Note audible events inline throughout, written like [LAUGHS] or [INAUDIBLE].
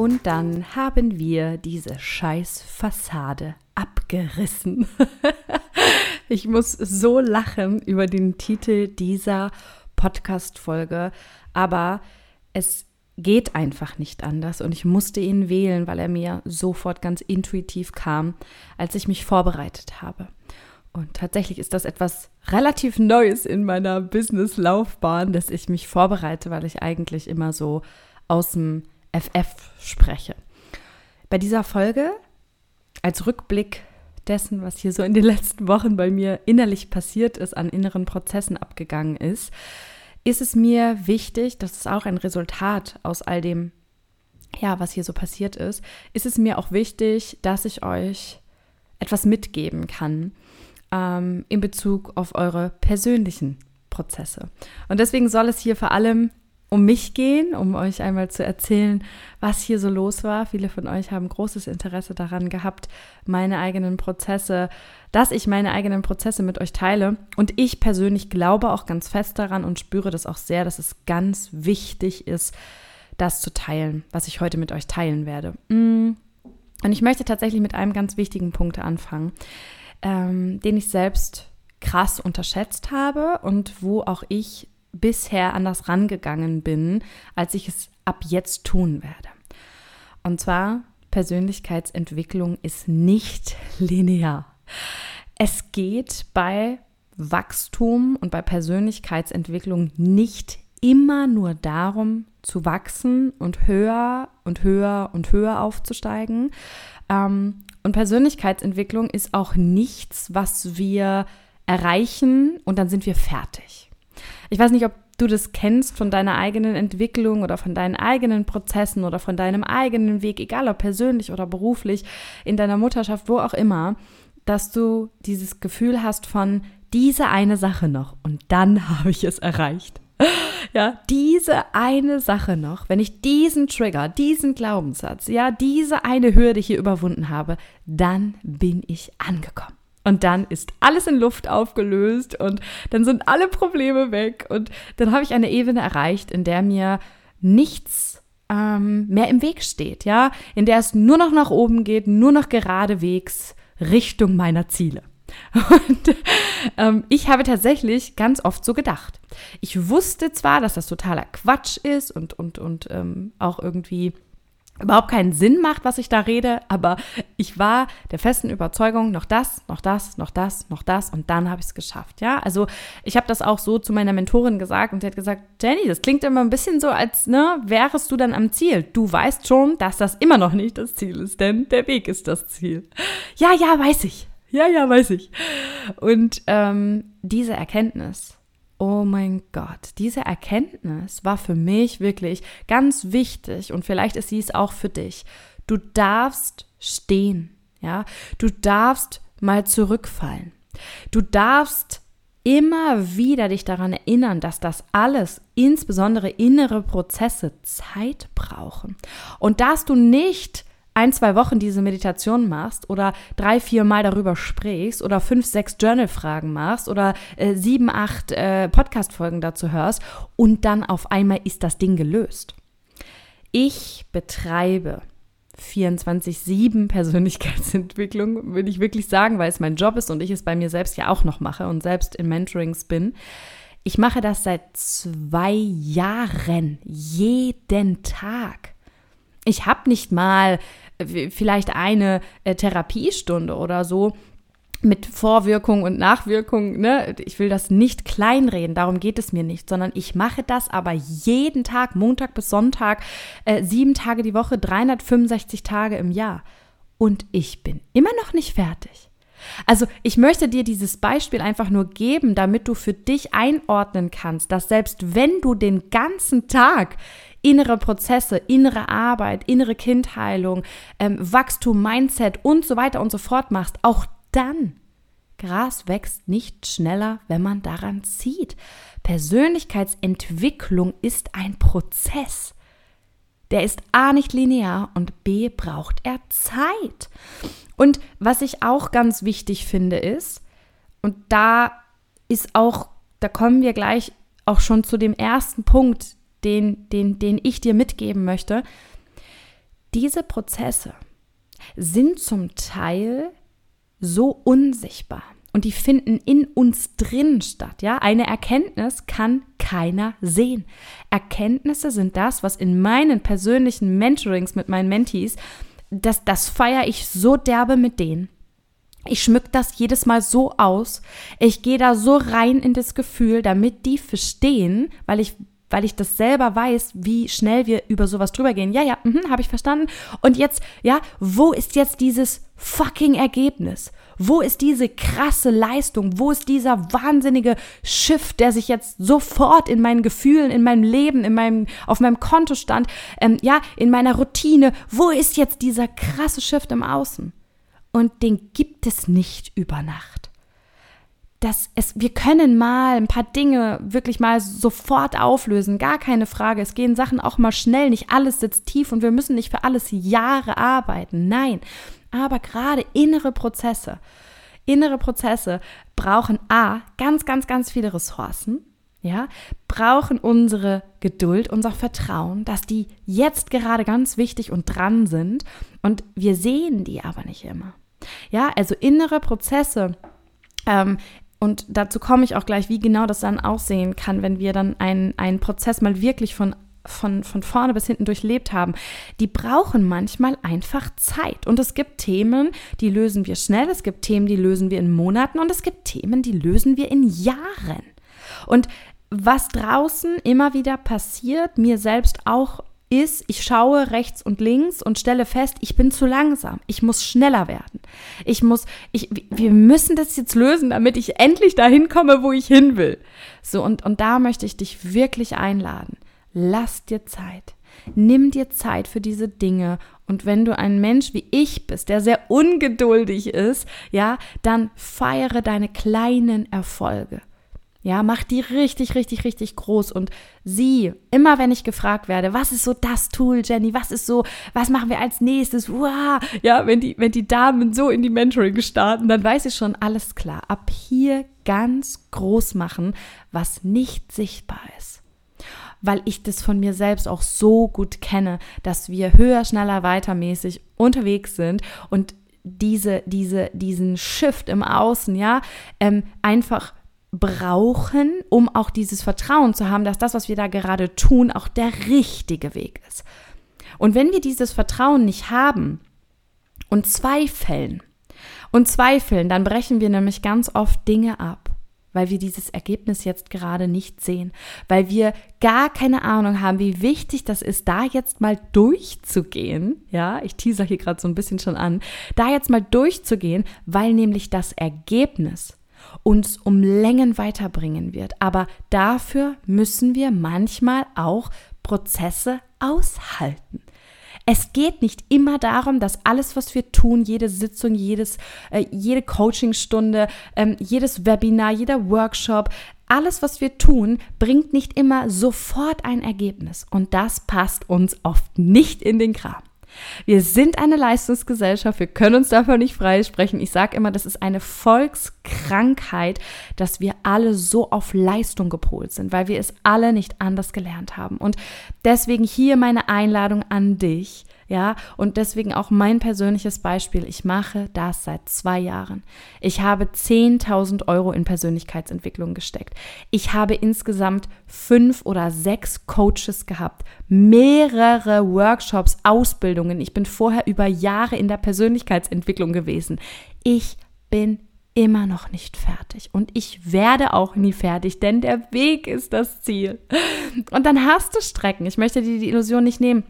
Und dann haben wir diese scheiß Fassade abgerissen. [LAUGHS] ich muss so lachen über den Titel dieser Podcast-Folge, aber es geht einfach nicht anders und ich musste ihn wählen, weil er mir sofort ganz intuitiv kam, als ich mich vorbereitet habe. Und tatsächlich ist das etwas relativ Neues in meiner Business-Laufbahn, dass ich mich vorbereite, weil ich eigentlich immer so aus dem FF spreche. Bei dieser Folge, als Rückblick dessen, was hier so in den letzten Wochen bei mir innerlich passiert ist, an inneren Prozessen abgegangen ist, ist es mir wichtig, das ist auch ein Resultat aus all dem, ja, was hier so passiert ist, ist es mir auch wichtig, dass ich euch etwas mitgeben kann ähm, in Bezug auf eure persönlichen Prozesse. Und deswegen soll es hier vor allem um mich gehen, um euch einmal zu erzählen, was hier so los war. Viele von euch haben großes Interesse daran gehabt, meine eigenen Prozesse, dass ich meine eigenen Prozesse mit euch teile. Und ich persönlich glaube auch ganz fest daran und spüre das auch sehr, dass es ganz wichtig ist, das zu teilen, was ich heute mit euch teilen werde. Mm. Und ich möchte tatsächlich mit einem ganz wichtigen Punkt anfangen, ähm, den ich selbst krass unterschätzt habe und wo auch ich bisher anders rangegangen bin, als ich es ab jetzt tun werde. Und zwar, Persönlichkeitsentwicklung ist nicht [LAUGHS] linear. Es geht bei Wachstum und bei Persönlichkeitsentwicklung nicht immer nur darum, zu wachsen und höher und höher und höher aufzusteigen. Ähm, und Persönlichkeitsentwicklung ist auch nichts, was wir erreichen und dann sind wir fertig. Ich weiß nicht, ob du das kennst von deiner eigenen Entwicklung oder von deinen eigenen Prozessen oder von deinem eigenen Weg, egal ob persönlich oder beruflich, in deiner Mutterschaft, wo auch immer, dass du dieses Gefühl hast von diese eine Sache noch und dann [LAUGHS] habe ich es erreicht. Ja, diese eine Sache noch, wenn ich diesen Trigger, diesen Glaubenssatz, ja, diese eine Hürde hier überwunden habe, dann bin ich angekommen. Und dann ist alles in Luft aufgelöst und dann sind alle Probleme weg. Und dann habe ich eine Ebene erreicht, in der mir nichts ähm, mehr im Weg steht, ja, in der es nur noch nach oben geht, nur noch geradewegs Richtung meiner Ziele. [LAUGHS] Und ähm, ich habe tatsächlich ganz oft so gedacht. Ich wusste zwar, dass das totaler Quatsch ist und, und, und ähm, auch irgendwie überhaupt keinen Sinn macht, was ich da rede, aber ich war der festen Überzeugung, noch das, noch das, noch das, noch das und dann habe ich es geschafft, ja? Also, ich habe das auch so zu meiner Mentorin gesagt und sie hat gesagt, Jenny, das klingt immer ein bisschen so, als ne, wärest du dann am Ziel. Du weißt schon, dass das immer noch nicht das Ziel ist, denn der Weg ist das Ziel. Ja, ja, weiß ich. Ja, ja, weiß ich. Und ähm, diese Erkenntnis, oh mein Gott, diese Erkenntnis war für mich wirklich ganz wichtig und vielleicht ist sie es auch für dich. Du darfst stehen, ja, du darfst mal zurückfallen. Du darfst immer wieder dich daran erinnern, dass das alles, insbesondere innere Prozesse, Zeit brauchen und dass du nicht ein, zwei Wochen diese Meditation machst oder drei, vier Mal darüber sprichst oder fünf, sechs Journal-Fragen machst oder äh, sieben, acht äh, Podcast-Folgen dazu hörst und dann auf einmal ist das Ding gelöst. Ich betreibe 24-7 Persönlichkeitsentwicklung, würde ich wirklich sagen, weil es mein Job ist und ich es bei mir selbst ja auch noch mache und selbst in Mentorings bin. Ich mache das seit zwei Jahren, jeden Tag. Ich habe nicht mal äh, vielleicht eine äh, Therapiestunde oder so mit Vorwirkung und Nachwirkung, ne? Ich will das nicht kleinreden, darum geht es mir nicht, sondern ich mache das aber jeden Tag, Montag bis Sonntag, äh, sieben Tage die Woche, 365 Tage im Jahr. Und ich bin immer noch nicht fertig. Also ich möchte dir dieses Beispiel einfach nur geben, damit du für dich einordnen kannst, dass selbst wenn du den ganzen Tag innere Prozesse, innere Arbeit, innere Kindheilung, ähm, Wachstum, Mindset und so weiter und so fort machst, auch dann Gras wächst nicht schneller, wenn man daran zieht. Persönlichkeitsentwicklung ist ein Prozess. Der ist A nicht linear und B braucht er Zeit. Und was ich auch ganz wichtig finde ist, und da ist auch, da kommen wir gleich auch schon zu dem ersten Punkt, den, den, den ich dir mitgeben möchte. Diese Prozesse sind zum Teil so unsichtbar und die finden in uns drin statt. Ja, eine Erkenntnis kann keiner sehen. Erkenntnisse sind das, was in meinen persönlichen Mentorings mit meinen Mentees, das, das feiere ich so derbe mit denen. Ich schmück das jedes Mal so aus. Ich gehe da so rein in das Gefühl, damit die verstehen, weil ich weil ich das selber weiß, wie schnell wir über sowas drüber gehen. Ja, ja, mhm, habe ich verstanden. Und jetzt, ja, wo ist jetzt dieses fucking Ergebnis? Wo ist diese krasse Leistung? Wo ist dieser wahnsinnige Shift, der sich jetzt sofort in meinen Gefühlen, in meinem Leben, in meinem, auf meinem Kontostand, ähm, ja, in meiner Routine? Wo ist jetzt dieser krasse Shift im Außen? Und den gibt es nicht über Nacht dass es, wir können mal ein paar Dinge wirklich mal sofort auflösen, gar keine Frage. Es gehen Sachen auch mal schnell, nicht alles sitzt tief und wir müssen nicht für alles Jahre arbeiten. Nein, aber gerade innere Prozesse, innere Prozesse brauchen A, ganz, ganz, ganz viele Ressourcen, ja, brauchen unsere Geduld, unser Vertrauen, dass die jetzt gerade ganz wichtig und dran sind und wir sehen die aber nicht immer. Ja, also innere Prozesse ähm, und dazu komme ich auch gleich, wie genau das dann aussehen kann, wenn wir dann einen, einen Prozess mal wirklich von von, von vorne bis hinten durchlebt haben, die brauchen manchmal einfach Zeit. Und es gibt Themen, die lösen wir schnell, es gibt Themen, die lösen wir in Monaten und es gibt Themen, die lösen wir in Jahren. Und was draußen immer wieder passiert, mir selbst auch ist, ich schaue rechts und links und stelle fest, ich bin zu langsam. Ich muss schneller werden. Ich muss, ich, wir müssen das jetzt lösen, damit ich endlich dahin komme, wo ich hin will. So, und, und da möchte ich dich wirklich einladen. Lass dir Zeit. Nimm dir Zeit für diese Dinge. Und wenn du ein Mensch wie ich bist, der sehr ungeduldig ist, ja, dann feiere deine kleinen Erfolge. Ja, mach die richtig, richtig, richtig groß. Und sieh, immer wenn ich gefragt werde, was ist so das Tool, Jenny, was ist so, was machen wir als nächstes, wow, ja, wenn die, wenn die Damen so in die Mentoring starten, dann weiß ich schon, alles klar, ab hier ganz groß machen, was nicht sichtbar ist. Weil ich das von mir selbst auch so gut kenne, dass wir höher, schneller, weitermäßig unterwegs sind und diese, diese, diesen Shift im Außen, ja, ähm, einfach brauchen, um auch dieses Vertrauen zu haben, dass das, was wir da gerade tun, auch der richtige Weg ist. Und wenn wir dieses Vertrauen nicht haben und zweifeln und zweifeln, dann brechen wir nämlich ganz oft Dinge ab, weil wir dieses Ergebnis jetzt gerade nicht sehen, weil wir gar keine Ahnung haben, wie wichtig das ist, da jetzt mal durchzugehen. Ja, ich teaser hier gerade so ein bisschen schon an, da jetzt mal durchzugehen, weil nämlich das Ergebnis uns um Längen weiterbringen wird. Aber dafür müssen wir manchmal auch Prozesse aushalten. Es geht nicht immer darum, dass alles, was wir tun, jede Sitzung, jedes, äh, jede Coachingstunde, ähm, jedes Webinar, jeder Workshop, alles, was wir tun, bringt nicht immer sofort ein Ergebnis. Und das passt uns oft nicht in den Kram. Wir sind eine Leistungsgesellschaft, wir können uns davon nicht freisprechen. Ich sage immer, das ist eine Volkskrankheit, dass wir alle so auf Leistung gepolt sind, weil wir es alle nicht anders gelernt haben. Und deswegen hier meine Einladung an dich ja, und deswegen auch mein persönliches Beispiel. Ich mache das seit zwei Jahren. Ich habe 10.000 Euro in Persönlichkeitsentwicklung gesteckt. Ich habe insgesamt fünf oder sechs Coaches gehabt, mehrere Workshops, Ausbildungen. Ich bin vorher über Jahre in der Persönlichkeitsentwicklung gewesen. Ich bin immer noch nicht fertig und ich werde auch nie fertig, denn der Weg ist das Ziel. Und dann hast du Strecken. Ich möchte dir die Illusion nicht nehmen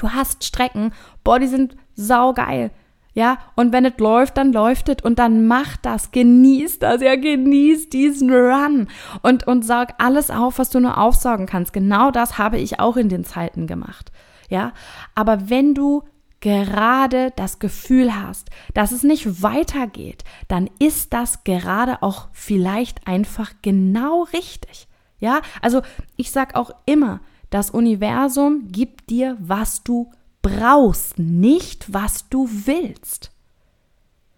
du hast Strecken, boah, die sind saugeil. Ja, und wenn es läuft, dann läuft es und dann macht das, genießt das, ja, genießt diesen Run und, und saug alles auf, was du nur aufsaugen kannst. Genau das habe ich auch in den Zeiten gemacht. Ja, aber wenn du gerade das Gefühl hast, dass es nicht weitergeht, dann ist das gerade auch vielleicht einfach genau richtig. Ja, also ich sag auch immer, das Universum gibt dir, was du brauchst, nicht was du willst.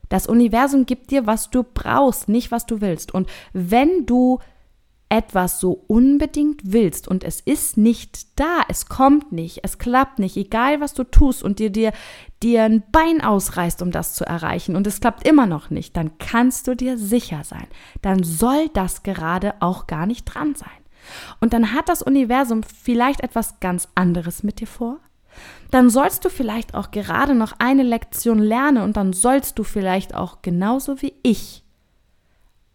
Das Universum gibt dir, was du brauchst, nicht was du willst. Und wenn du etwas so unbedingt willst und es ist nicht da, es kommt nicht, es klappt nicht, egal was du tust und dir, dir, dir ein Bein ausreißt, um das zu erreichen und es klappt immer noch nicht, dann kannst du dir sicher sein, dann soll das gerade auch gar nicht dran sein. Und dann hat das Universum vielleicht etwas ganz anderes mit dir vor. Dann sollst du vielleicht auch gerade noch eine Lektion lernen und dann sollst du vielleicht auch genauso wie ich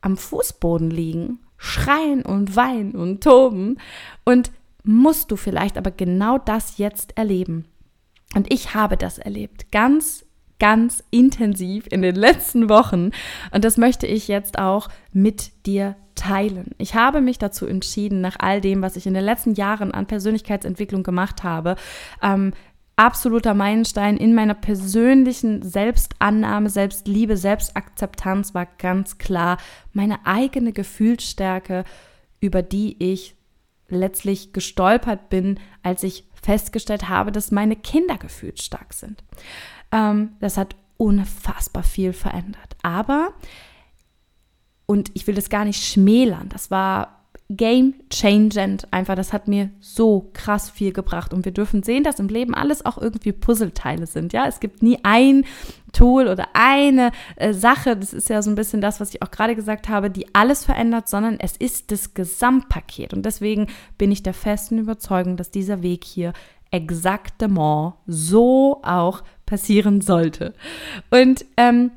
am Fußboden liegen schreien und weinen und toben und musst du vielleicht aber genau das jetzt erleben. Und ich habe das erlebt, ganz, ganz intensiv in den letzten Wochen. Und das möchte ich jetzt auch mit dir teilen. Ich habe mich dazu entschieden, nach all dem, was ich in den letzten Jahren an Persönlichkeitsentwicklung gemacht habe, ähm, absoluter Meilenstein in meiner persönlichen Selbstannahme, Selbstliebe, Selbstakzeptanz war ganz klar meine eigene Gefühlsstärke, über die ich letztlich gestolpert bin, als ich festgestellt habe, dass meine Kinder gefühlsstark sind. Ähm, das hat unfassbar viel verändert. Aber, und ich will das gar nicht schmälern, das war game changend. Einfach, das hat mir so krass viel gebracht. Und wir dürfen sehen, dass im Leben alles auch irgendwie Puzzleteile sind. Ja, es gibt nie ein Tool oder eine äh, Sache. Das ist ja so ein bisschen das, was ich auch gerade gesagt habe, die alles verändert, sondern es ist das Gesamtpaket. Und deswegen bin ich der festen Überzeugung, dass dieser Weg hier exaktement so auch passieren sollte. Und ähm,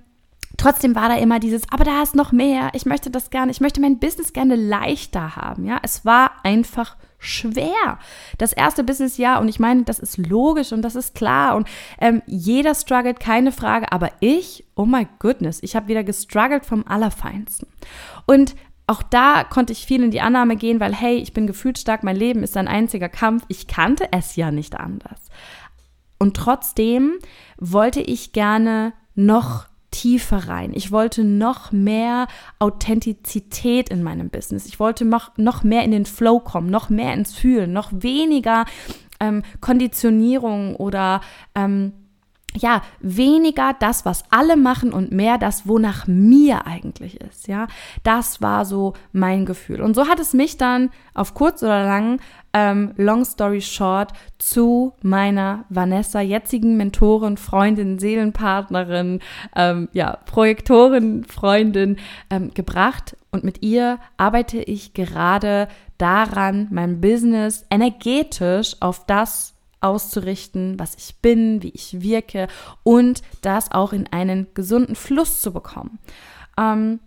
trotzdem war da immer dieses, aber da ist noch mehr, ich möchte das gerne, ich möchte mein Business gerne leichter haben, ja. Es war einfach schwer. Das erste Businessjahr und ich meine, das ist logisch und das ist klar und ähm, jeder struggelt, keine Frage, aber ich, oh my goodness, ich habe wieder gestruggelt vom Allerfeinsten. Und auch da konnte ich viel in die Annahme gehen, weil hey, ich bin gefühlsstark, mein Leben ist ein einziger Kampf, ich kannte es ja nicht anders. Und trotzdem wollte ich gerne noch tiefer rein. Ich wollte noch mehr Authentizität in meinem Business. Ich wollte noch, noch mehr in den Flow kommen, noch mehr ins Fühlen, noch weniger ähm, Konditionierung oder ähm, ja, weniger das, was alle machen und mehr das, wonach mir eigentlich ist, ja. Das war so mein Gefühl. Und so hat es mich dann auf kurz oder lang, ähm, long story short, zu meiner Vanessa, jetzigen Mentorin, Freundin, Seelenpartnerin, ähm, ja, Projektorin, Freundin ähm, gebracht. Und mit ihr arbeite ich gerade daran, mein Business energetisch auf das auszurichten, was ich bin, wie ich wirke und das auch in einen gesunden Fluss zu bekommen. Ähm,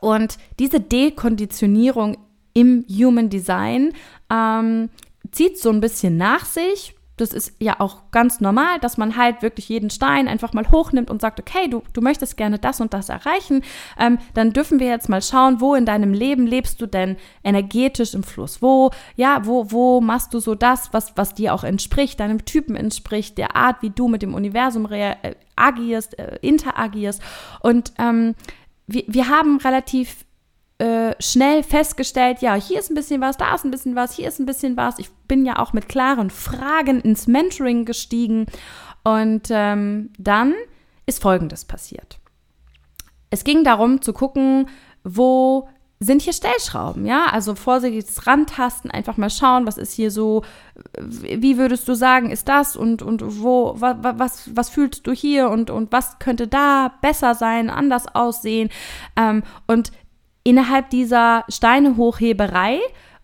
und diese Dekonditionierung im Human Design ähm, zieht so ein bisschen nach sich, das ist ja auch ganz normal, dass man halt wirklich jeden Stein einfach mal hochnimmt und sagt, okay, du, du möchtest gerne das und das erreichen, ähm, dann dürfen wir jetzt mal schauen, wo in deinem Leben lebst du denn energetisch im Fluss? Wo, ja, wo, wo machst du so das, was, was dir auch entspricht, deinem Typen entspricht, der Art, wie du mit dem Universum äh, agierst, äh, interagierst. Und ähm, wir, wir haben relativ äh, schnell festgestellt, ja, hier ist ein bisschen was, da ist ein bisschen was, hier ist ein bisschen was. Ich bin ja auch mit klaren Fragen ins Mentoring gestiegen. Und ähm, dann ist Folgendes passiert. Es ging darum zu gucken, wo sind hier Stellschrauben, ja? Also vorsichtiges Rantasten, einfach mal schauen, was ist hier so, wie würdest du sagen, ist das und, und wo, was, was, was fühlst du hier und, und was könnte da besser sein, anders aussehen? Ähm, und innerhalb dieser Steinehochheberei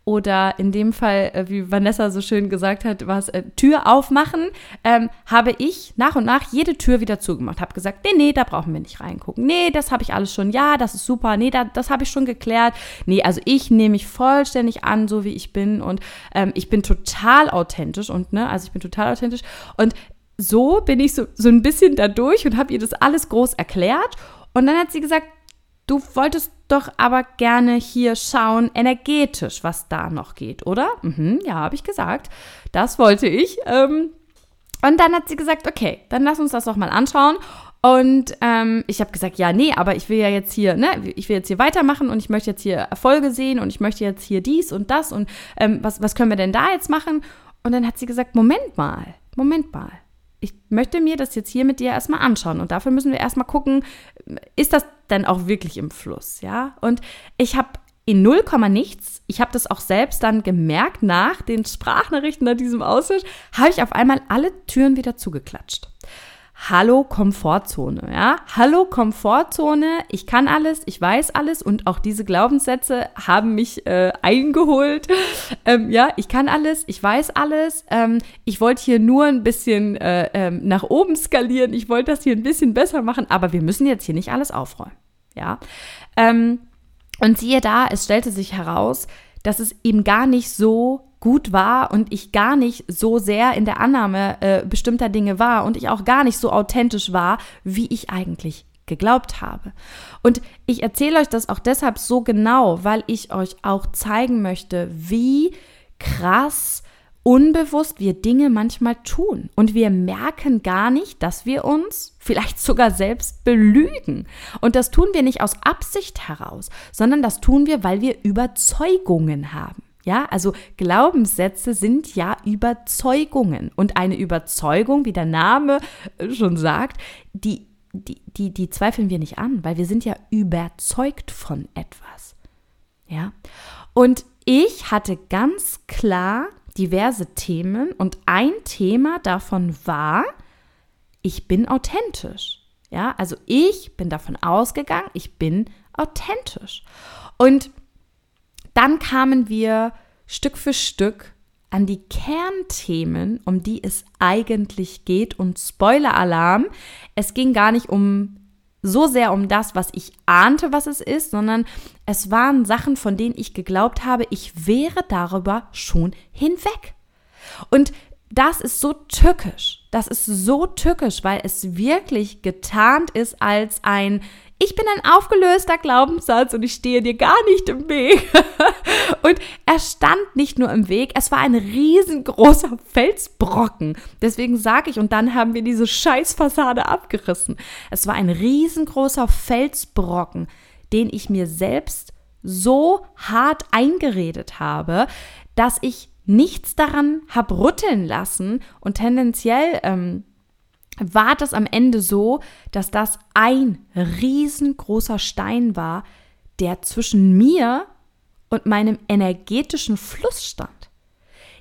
oder in dem Fall, äh, wie Vanessa so schön gesagt hat, was äh, Tür aufmachen, ähm, habe ich nach und nach jede Tür wieder zugemacht. Habe gesagt, nee, nee, da brauchen wir nicht reingucken. Nee, das habe ich alles schon. Ja, das ist super. Nee, da, das habe ich schon geklärt. Nee, also ich nehme mich vollständig an, so wie ich bin und ähm, ich bin total authentisch und ne, also ich bin total authentisch und so bin ich so, so ein bisschen da durch und habe ihr das alles groß erklärt. Und dann hat sie gesagt, du wolltest doch aber gerne hier schauen, energetisch, was da noch geht, oder? Mhm, ja, habe ich gesagt. Das wollte ich. Ähm, und dann hat sie gesagt, okay, dann lass uns das doch mal anschauen. Und ähm, ich habe gesagt, ja, nee, aber ich will ja jetzt hier, ne, ich will jetzt hier weitermachen und ich möchte jetzt hier Erfolge sehen und ich möchte jetzt hier dies und das und ähm, was, was können wir denn da jetzt machen? Und dann hat sie gesagt, Moment mal, Moment mal. Ich möchte mir das jetzt hier mit dir erstmal anschauen und dafür müssen wir erstmal gucken, ist das denn auch wirklich im Fluss, ja? Und ich habe in 0, nichts, ich habe das auch selbst dann gemerkt, nach den Sprachnachrichten nach diesem Austausch, habe ich auf einmal alle Türen wieder zugeklatscht. Hallo Komfortzone, ja? Hallo Komfortzone, ich kann alles, ich weiß alles und auch diese Glaubenssätze haben mich äh, eingeholt. [LAUGHS] Ähm, ja, ich kann alles, ich weiß alles. Ähm, ich wollte hier nur ein bisschen äh, ähm, nach oben skalieren, ich wollte das hier ein bisschen besser machen, aber wir müssen jetzt hier nicht alles aufräumen, ja? Ähm, und siehe da, es stellte sich heraus, dass es eben gar nicht so gut war und ich gar nicht so sehr in der Annahme äh, bestimmter Dinge war und ich auch gar nicht so authentisch war, wie ich eigentlich geglaubt habe. Und ich erzähle euch das auch deshalb so genau, weil ich euch auch zeigen möchte, wie krass unbewusst wir Dinge manchmal tun und wir merken gar nicht, dass wir uns vielleicht sogar selbst belügen. Und das tun wir nicht aus Absicht heraus, sondern das tun wir, weil wir Überzeugungen haben. Ja, also Glaubenssätze sind ja Überzeugungen. Und eine Überzeugung, wie der Name schon sagt, die, die, die, die zweifeln wir nicht an, weil wir sind ja überzeugt von etwas. Ja. Und ich hatte ganz klar diverse Themen und ein Thema davon war, ich bin authentisch. Ja, also ich bin davon ausgegangen, ich bin authentisch. Und dann kamen wir Stück für Stück an die Kernthemen, um die es eigentlich geht. Und Spoiler-Alarm, es ging gar nicht um so sehr um das, was ich ahnte, was es ist, sondern es waren Sachen, von denen ich geglaubt habe, ich wäre darüber schon hinweg. Und das ist so tückisch. Das ist so tückisch, weil es wirklich getarnt ist als ein ich bin ein aufgelöster Glaubenssatz und ich stehe dir gar nicht im Weg. [LAUGHS] und er stand nicht nur im Weg, es war ein riesengroßer Felsbrocken. Deswegen sage ich, und dann haben wir diese Scheißfassade abgerissen. Es war ein riesengroßer Felsbrocken, den ich mir selbst so hart eingeredet habe, dass ich nichts daran habe rütteln lassen und tendenziell ähm, war das am Ende so, dass das ein riesengroßer Stein war, der zwischen mir und meinem energetischen Fluss stand.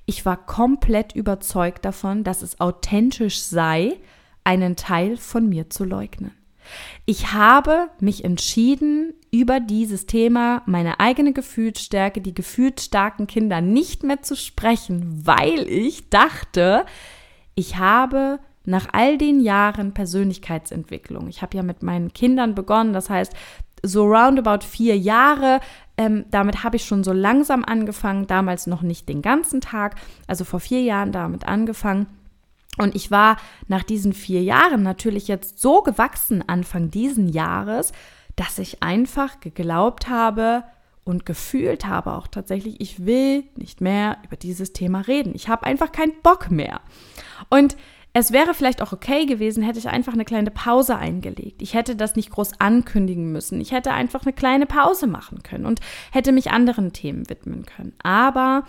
Ich war komplett überzeugt davon, dass es authentisch sei, einen Teil von mir zu leugnen. Ich habe mich entschieden, über dieses Thema, meine eigene Gefühlsstärke, die gefühlsstarken Kinder nicht mehr zu sprechen, weil ich dachte, ich habe nach all den Jahren Persönlichkeitsentwicklung, ich habe ja mit meinen Kindern begonnen, das heißt, so roundabout vier Jahre, ähm, damit habe ich schon so langsam angefangen, damals noch nicht den ganzen Tag, also vor vier Jahren damit angefangen. Und ich war nach diesen vier Jahren natürlich jetzt so gewachsen Anfang diesen Jahres, dass ich einfach geglaubt habe und gefühlt habe auch tatsächlich, ich will nicht mehr über dieses Thema reden. Ich habe einfach keinen Bock mehr. Und es wäre vielleicht auch okay gewesen, hätte ich einfach eine kleine Pause eingelegt. Ich hätte das nicht groß ankündigen müssen. Ich hätte einfach eine kleine Pause machen können und hätte mich anderen Themen widmen können. Aber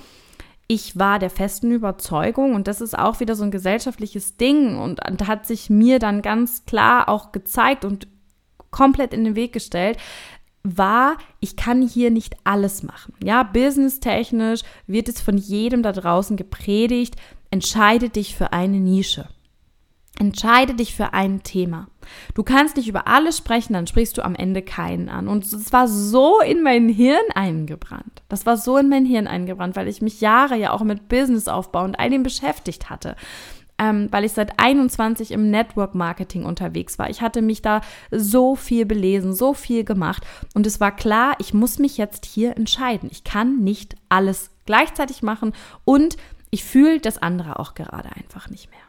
ich war der festen Überzeugung, und das ist auch wieder so ein gesellschaftliches Ding und, hat sich mir dann ganz klar auch gezeigt und komplett in den Weg gestellt, war, ich kann hier nicht alles machen. Ja, businesstechnisch wird es von jedem da draußen gepredigt, Entscheide dich für eine Nische. Entscheide dich für ein Thema. Du kannst nicht über alles sprechen, dann sprichst du am Ende keinen an. Und es war so in mein Hirn eingebrannt. Das war so in mein Hirn eingebrannt, weil ich mich Jahre ja auch mit Businessaufbau und all dem beschäftigt hatte. Ähm, weil ich seit 21 im Network Marketing unterwegs war. Ich hatte mich da so viel belesen, so viel gemacht. Und es war klar, ich muss mich jetzt hier entscheiden. Ich kann nicht alles gleichzeitig machen und ich fühle das andere auch gerade einfach nicht mehr.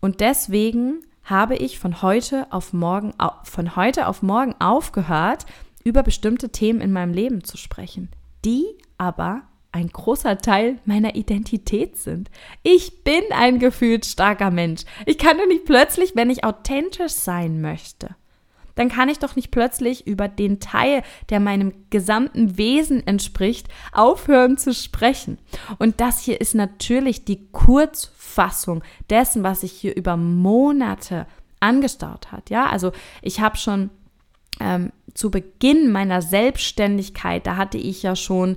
Und deswegen habe ich von heute auf morgen, von heute auf morgen aufgehört, über bestimmte Themen in meinem Leben zu sprechen, die aber ein großer Teil meiner Identität sind. Ich bin ein gefühlt starker Mensch. Ich kann doch nicht plötzlich, wenn ich authentisch sein möchte, dann kann ich doch nicht plötzlich über den Teil, der meinem gesamten Wesen entspricht, aufhören zu sprechen. Und das hier ist natürlich die Kurzfassung dessen, was sich hier über Monate angestaut hat. Ja, also ich habe schon ähm, zu Beginn meiner Selbstständigkeit, da hatte ich ja schon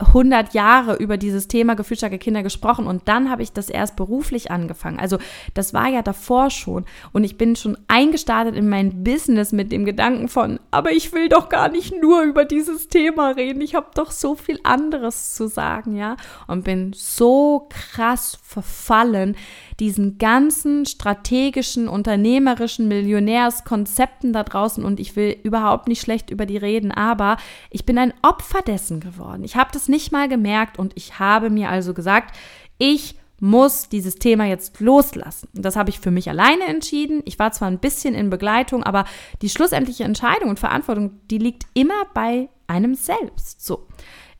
100 Jahre über dieses Thema gefühlsstarke Kinder gesprochen und dann habe ich das erst beruflich angefangen. Also das war ja davor schon und ich bin schon eingestartet in mein Business mit dem Gedanken von, aber ich will doch gar nicht nur über dieses Thema reden, ich habe doch so viel anderes zu sagen, ja, und bin so krass verfallen diesen ganzen strategischen, unternehmerischen Millionärskonzepten da draußen und ich will überhaupt nicht schlecht über die reden, aber ich bin ein Opfer dessen geworden. Ich habe das nicht mal gemerkt und ich habe mir also gesagt, ich muss dieses Thema jetzt loslassen. Das habe ich für mich alleine entschieden. Ich war zwar ein bisschen in Begleitung, aber die schlussendliche Entscheidung und Verantwortung, die liegt immer bei einem selbst. So.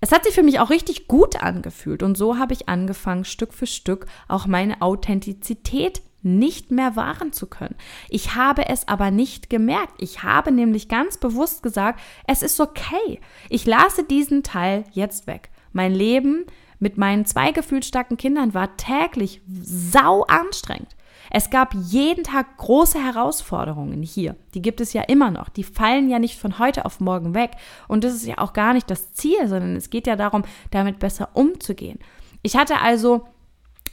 Es hat sich für mich auch richtig gut angefühlt und so habe ich angefangen, Stück für Stück auch meine Authentizität nicht mehr wahren zu können. Ich habe es aber nicht gemerkt. Ich habe nämlich ganz bewusst gesagt, es ist okay. Ich lasse diesen Teil jetzt weg. Mein Leben mit meinen zwei gefühlsstarken Kindern war täglich sau anstrengend. Es gab jeden Tag große Herausforderungen hier. Die gibt es ja immer noch. Die fallen ja nicht von heute auf morgen weg. Und das ist ja auch gar nicht das Ziel, sondern es geht ja darum, damit besser umzugehen. Ich hatte also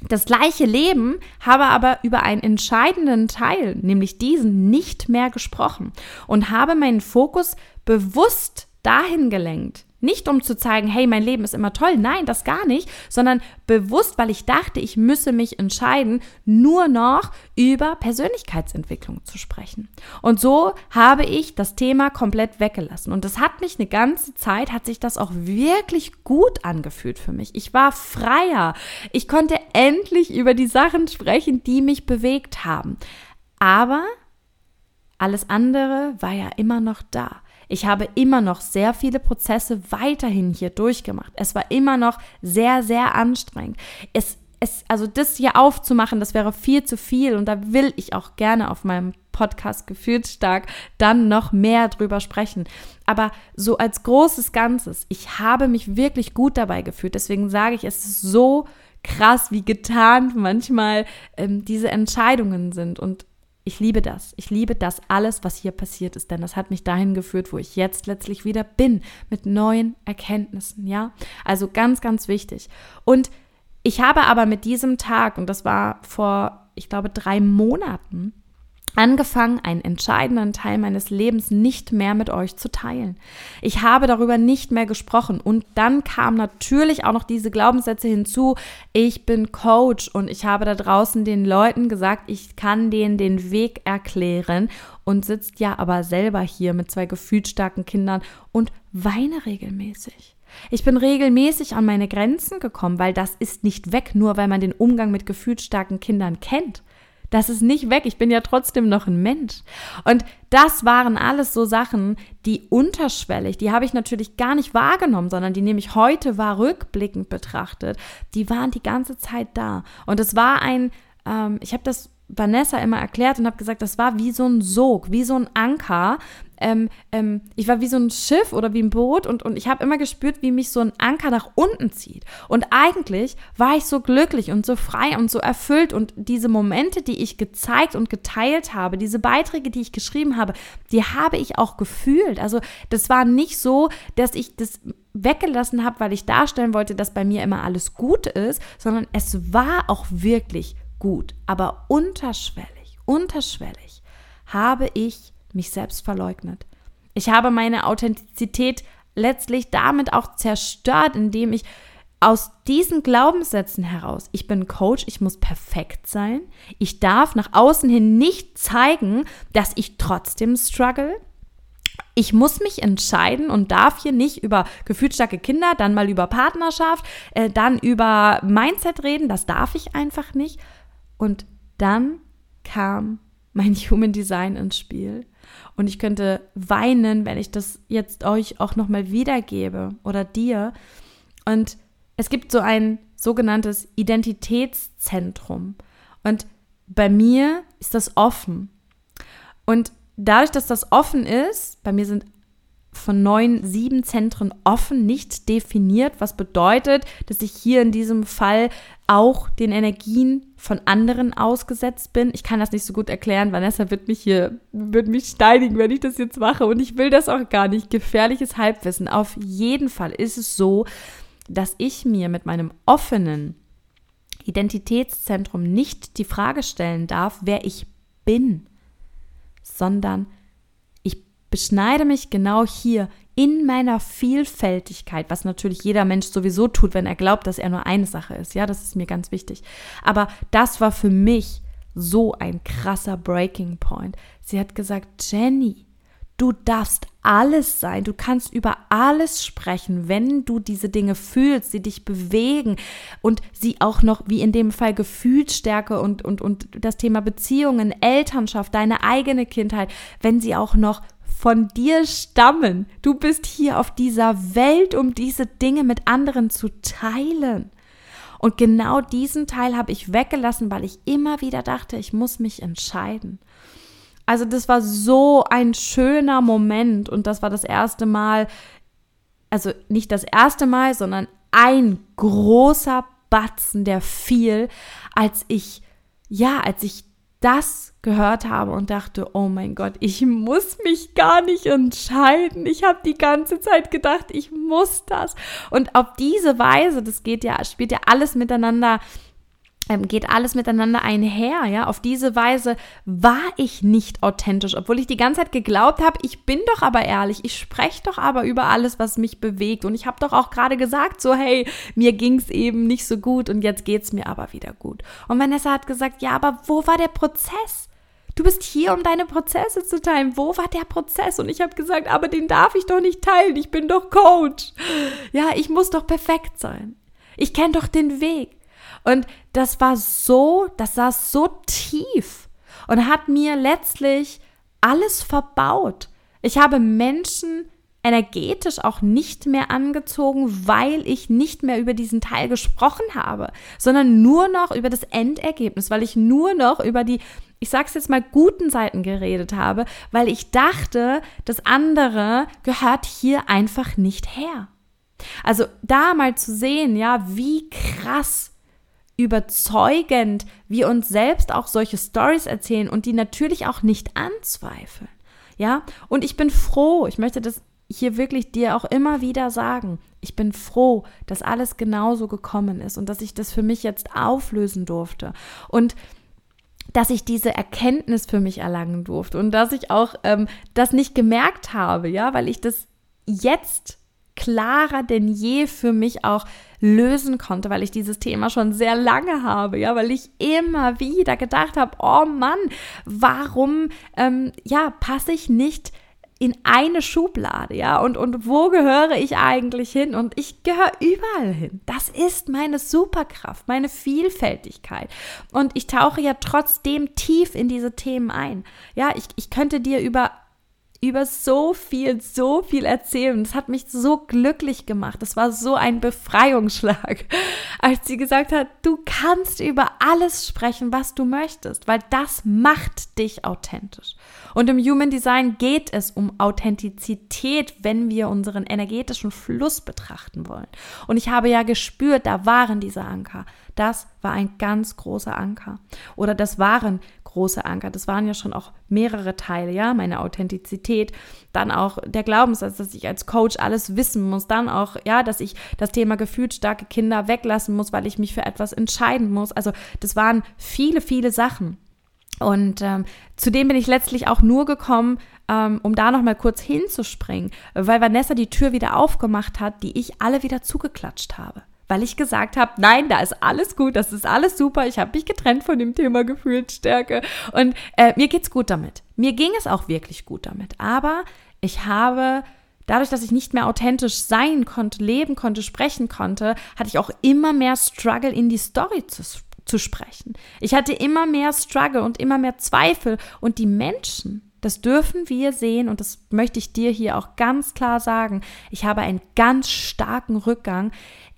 das gleiche Leben, habe aber über einen entscheidenden Teil, nämlich diesen, nicht mehr gesprochen und habe meinen Fokus bewusst dahin gelenkt, nicht um zu zeigen, hey, mein Leben ist immer toll. Nein, das gar nicht, sondern bewusst, weil ich dachte, ich müsse mich entscheiden, nur noch über Persönlichkeitsentwicklung zu sprechen. Und so habe ich das Thema komplett weggelassen. Und das hat mich eine ganze Zeit, hat sich das auch wirklich gut angefühlt für mich. Ich war freier. Ich konnte endlich über die Sachen sprechen, die mich bewegt haben. Aber alles andere war ja immer noch da. Ich habe immer noch sehr viele Prozesse weiterhin hier durchgemacht. Es war immer noch sehr, sehr anstrengend. Es, es, also das hier aufzumachen, das wäre viel zu viel und da will ich auch gerne auf meinem Podcast gefühlt stark dann noch mehr drüber sprechen. Aber so als großes Ganzes, ich habe mich wirklich gut dabei gefühlt. Deswegen sage ich, es ist so krass, wie getan manchmal ähm, diese Entscheidungen sind. Und ich liebe das. Ich liebe das alles, was hier passiert ist, denn das hat mich dahin geführt, wo ich jetzt letztlich wieder bin, mit neuen Erkenntnissen, ja? Also ganz, ganz wichtig. Und ich habe aber mit diesem Tag, und das war vor, ich glaube, drei Monaten, angefangen, einen entscheidenden Teil meines Lebens nicht mehr mit euch zu teilen. Ich habe darüber nicht mehr gesprochen und dann kamen natürlich auch noch diese Glaubenssätze hinzu. Ich bin Coach und ich habe da draußen den Leuten gesagt, ich kann denen den Weg erklären und sitzt ja aber selber hier mit zwei gefühlsstarken Kindern und weine regelmäßig. Ich bin regelmäßig an meine Grenzen gekommen, weil das ist nicht weg, nur weil man den Umgang mit gefühlsstarken Kindern kennt. Das ist nicht weg. Ich bin ja trotzdem noch ein Mensch. Und das waren alles so Sachen, die unterschwellig, die habe ich natürlich gar nicht wahrgenommen, sondern die nehme ich heute wahr rückblickend betrachtet. Die waren die ganze Zeit da. Und es war ein, ähm, ich habe das Vanessa immer erklärt und habe gesagt, das war wie so ein Sog, wie so ein Anker. Ähm, ähm, ich war wie so ein Schiff oder wie ein Boot und, und ich habe immer gespürt, wie mich so ein Anker nach unten zieht. Und eigentlich war ich so glücklich und so frei und so erfüllt und diese Momente, die ich gezeigt und geteilt habe, diese Beiträge, die ich geschrieben habe, die habe ich auch gefühlt. Also das war nicht so, dass ich das weggelassen habe, weil ich darstellen wollte, dass bei mir immer alles gut ist, sondern es war auch wirklich gut, aber unterschwellig, unterschwellig habe ich mich selbst verleugnet. Ich habe meine Authentizität letztlich damit auch zerstört, indem ich aus diesen Glaubenssätzen heraus, ich bin Coach, ich muss perfekt sein, ich darf nach außen hin nicht zeigen, dass ich trotzdem struggle, ich muss mich entscheiden und darf hier nicht über gefühlsstarke Kinder, dann mal über Partnerschaft, äh, dann über Mindset reden, das darf ich einfach nicht, und dann kam mein [LAUGHS] Human Design ins Spiel. Und ich könnte weinen, wenn ich das jetzt euch auch nochmal wiedergebe oder dir. Und es gibt so ein sogenanntes Identitätszentrum. Und bei mir ist das offen. Und dadurch, dass das offen ist, bei mir sind von neun, sieben Zentren offen, nicht definiert, was bedeutet, dass ich hier in diesem Fall auch den Energien von anderen ausgesetzt bin. Ich kann das nicht so gut erklären. Vanessa wird mich hier, wird mich steinigen, wenn ich das jetzt mache. Und ich will das auch gar nicht. Gefährliches Halbwissen. Auf jeden Fall ist es so, dass ich mir mit meinem offenen Identitätszentrum nicht die Frage stellen darf, wer ich bin, sondern beschneide mich genau hier in meiner Vielfältigkeit, was natürlich jeder Mensch sowieso tut, wenn er glaubt, dass er nur eine Sache ist. Ja, das ist mir ganz wichtig. Aber das war für mich so ein krasser Breaking Point. Sie hat gesagt, Jenny, du darfst alles sein, du kannst über alles sprechen, wenn du diese Dinge fühlst, sie dich bewegen und sie auch noch, wie in dem Fall Gefühlsstärke und, und, und das Thema Beziehungen, Elternschaft, deine eigene Kindheit, wenn sie auch noch von dir stammen. Du bist hier auf dieser Welt, um diese Dinge mit anderen zu teilen. Und genau diesen Teil habe ich weggelassen, weil ich immer wieder dachte, ich muss mich entscheiden. Also das war so ein schöner Moment und das war das erste Mal, also nicht das erste Mal, sondern ein großer Batzen, der fiel, als ich, ja, als ich das gehört habe und dachte, oh mein Gott, ich muss mich gar nicht entscheiden. Ich habe die ganze Zeit gedacht, ich muss das. Und auf diese Weise, das geht ja, spielt ja alles miteinander geht alles miteinander einher, ja. Auf diese Weise war ich nicht authentisch, obwohl ich die ganze Zeit geglaubt habe, ich bin doch aber ehrlich, ich spreche doch aber über alles, was mich bewegt. Und ich habe doch auch gerade gesagt, so, hey, mir ging es eben nicht so gut und jetzt geht es mir aber wieder gut. Und Vanessa hat gesagt, ja, aber wo war der Prozess? Du bist hier, um deine Prozesse zu teilen. Wo war der Prozess? Und ich habe gesagt, aber den darf ich doch nicht teilen. Ich bin doch Coach. Ja, ich muss doch perfekt sein. Ich kenne doch den Weg. Und das war so, das saß so tief und hat mir letztlich alles verbaut. Ich habe Menschen energetisch auch nicht mehr angezogen, weil ich nicht mehr über diesen Teil gesprochen habe, sondern nur noch über das Endergebnis, weil ich nur noch über die, ich sag's jetzt mal, guten Seiten geredet habe, weil ich dachte, das andere gehört hier einfach nicht her. Also da mal zu sehen, ja, wie krass überzeugend wir uns selbst auch solche Stories erzählen und die natürlich auch nicht anzweifeln. Ja, und ich bin froh, ich möchte das hier wirklich dir auch immer wieder sagen. Ich bin froh, dass alles genauso gekommen ist und dass ich das für mich jetzt auflösen durfte. Und dass ich diese Erkenntnis für mich erlangen durfte und dass ich auch ähm, das nicht gemerkt habe, ja, weil ich das jetzt klarer denn je für mich auch lösen konnte, weil ich dieses Thema schon sehr lange habe, ja, weil ich immer wieder gedacht habe, oh Mann, warum, ähm, ja, passe ich nicht in eine Schublade, ja, und, und wo gehöre ich eigentlich hin? Und ich gehöre überall hin. Das ist meine Superkraft, meine Vielfältigkeit. Und ich tauche ja trotzdem tief in diese Themen ein. Ja, ich, ich könnte dir über über so viel, so viel erzählen. Das hat mich so glücklich gemacht. Das war so ein Befreiungsschlag, [LAUGHS] als sie gesagt hat, du kannst über alles sprechen, was du möchtest, weil das macht dich authentisch. Und im Human Design geht es um Authentizität, wenn wir unseren energetischen Fluss betrachten wollen. Und ich habe ja gespürt, da waren diese Anker. Das war ein ganz großer Anker. Oder das waren große Anker. Das waren ja schon auch mehrere Teile, ja, meine Authentizität, dann auch der Glaubenssatz, dass ich als Coach alles wissen muss, dann auch, ja, dass ich das Thema gefühlsstarke Kinder weglassen muss, weil ich mich für etwas entscheiden muss. Also das waren viele, viele Sachen. Und ähm, zu bin ich letztlich auch nur gekommen, ähm, um da noch mal kurz hinzuspringen, weil Vanessa die Tür wieder aufgemacht hat, die ich alle wieder zugeklatscht habe weil ich gesagt habe, nein, da ist alles gut, das ist alles super, ich habe mich getrennt von dem Thema Gefühlsstärke und äh, mir geht's gut damit. Mir ging es auch wirklich gut damit, aber ich habe dadurch, dass ich nicht mehr authentisch sein konnte, leben konnte, sprechen konnte, hatte ich auch immer mehr Struggle in die Story zu, zu sprechen. Ich hatte immer mehr Struggle und immer mehr Zweifel und die Menschen, das dürfen wir sehen und das möchte ich dir hier auch ganz klar sagen. Ich habe einen ganz starken Rückgang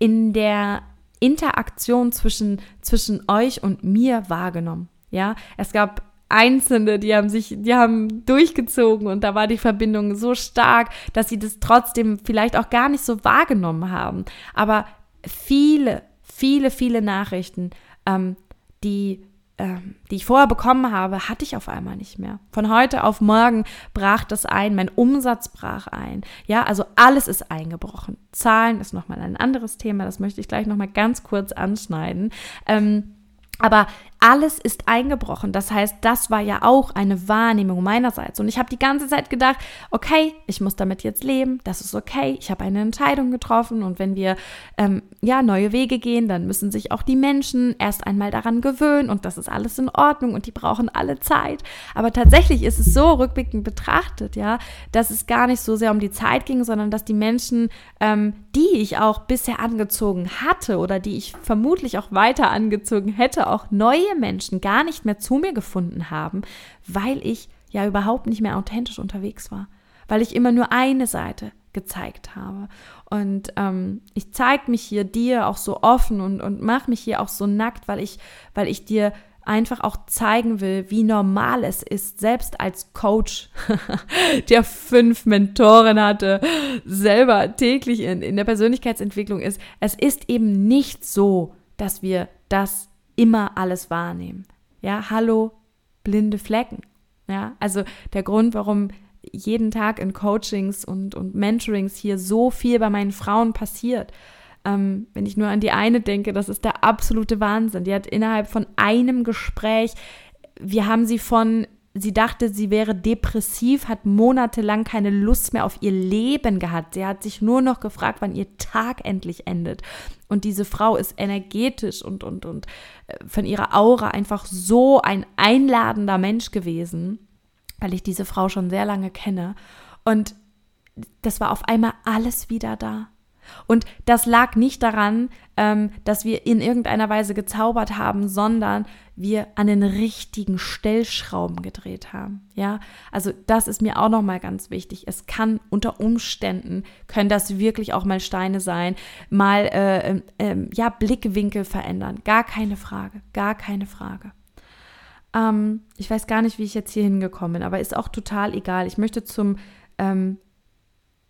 in der Interaktion zwischen, zwischen euch und mir wahrgenommen. Ja, es gab Einzelne, die haben sich, die haben durchgezogen und da war die Verbindung so stark, dass sie das trotzdem vielleicht auch gar nicht so wahrgenommen haben. Aber viele, viele, viele Nachrichten, ähm, die die ich vorher bekommen habe, hatte ich auf einmal nicht mehr. Von heute auf morgen brach das ein, mein Umsatz brach ein. Ja, also alles ist eingebrochen. Zahlen ist nochmal ein anderes Thema, das möchte ich gleich nochmal ganz kurz anschneiden. Ähm, aber alles ist eingebrochen. Das heißt, das war ja auch eine Wahrnehmung meinerseits. Und ich habe die ganze Zeit gedacht, okay, ich muss damit jetzt leben, das ist okay, ich habe eine Entscheidung getroffen und wenn wir ähm, ja neue Wege gehen, dann müssen sich auch die Menschen erst einmal daran gewöhnen und das ist alles in Ordnung und die brauchen alle Zeit. Aber tatsächlich ist es so rückblickend betrachtet, ja, dass es gar nicht so sehr um die Zeit ging, sondern dass die Menschen, ähm, die ich auch bisher angezogen hatte oder die ich vermutlich auch weiter angezogen hätte, auch neue Menschen gar nicht mehr zu mir gefunden haben, weil ich ja überhaupt nicht mehr authentisch unterwegs war, weil ich immer nur eine Seite gezeigt habe. Und ähm, ich zeige mich hier dir auch so offen und, und mache mich hier auch so nackt, weil ich, weil ich dir einfach auch zeigen will, wie normal es ist, selbst als Coach, [LAUGHS] der fünf Mentoren hatte, selber täglich in, in der Persönlichkeitsentwicklung ist. Es ist eben nicht so, dass wir das immer alles wahrnehmen. Ja, hallo, blinde Flecken. Ja, also der Grund, warum jeden Tag in Coachings und, und Mentorings hier so viel bei meinen Frauen passiert. Ähm, wenn ich nur an die eine denke, das ist der absolute Wahnsinn. Die hat innerhalb von einem Gespräch, wir haben sie von sie dachte, sie wäre depressiv, hat monatelang keine Lust mehr auf ihr Leben gehabt. Sie hat sich nur noch gefragt, wann ihr Tag endlich endet. Und diese Frau ist energetisch und, und, und äh, von ihrer Aura einfach so ein einladender Mensch gewesen, weil ich diese Frau schon sehr lange kenne. Und das war auf einmal alles wieder da. Und das lag nicht daran, ähm, dass wir in irgendeiner Weise gezaubert haben, sondern wir an den richtigen Stellschrauben gedreht haben. Ja, also das ist mir auch noch mal ganz wichtig. Es kann unter Umständen können das wirklich auch mal Steine sein, mal äh, äh, ja Blickwinkel verändern. Gar keine Frage, gar keine Frage. Ähm, ich weiß gar nicht, wie ich jetzt hier hingekommen bin, aber ist auch total egal. Ich möchte zum ähm,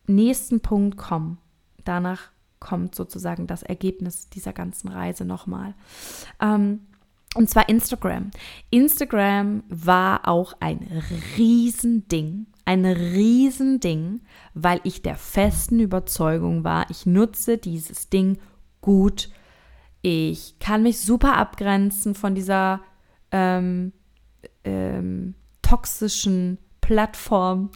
nächsten Punkt kommen. Danach kommt sozusagen das Ergebnis dieser ganzen Reise nochmal. Ähm, und zwar Instagram. Instagram war auch ein Riesending, ein Riesending, weil ich der festen Überzeugung war, ich nutze dieses Ding gut. Ich kann mich super abgrenzen von dieser ähm, ähm, toxischen Plattform.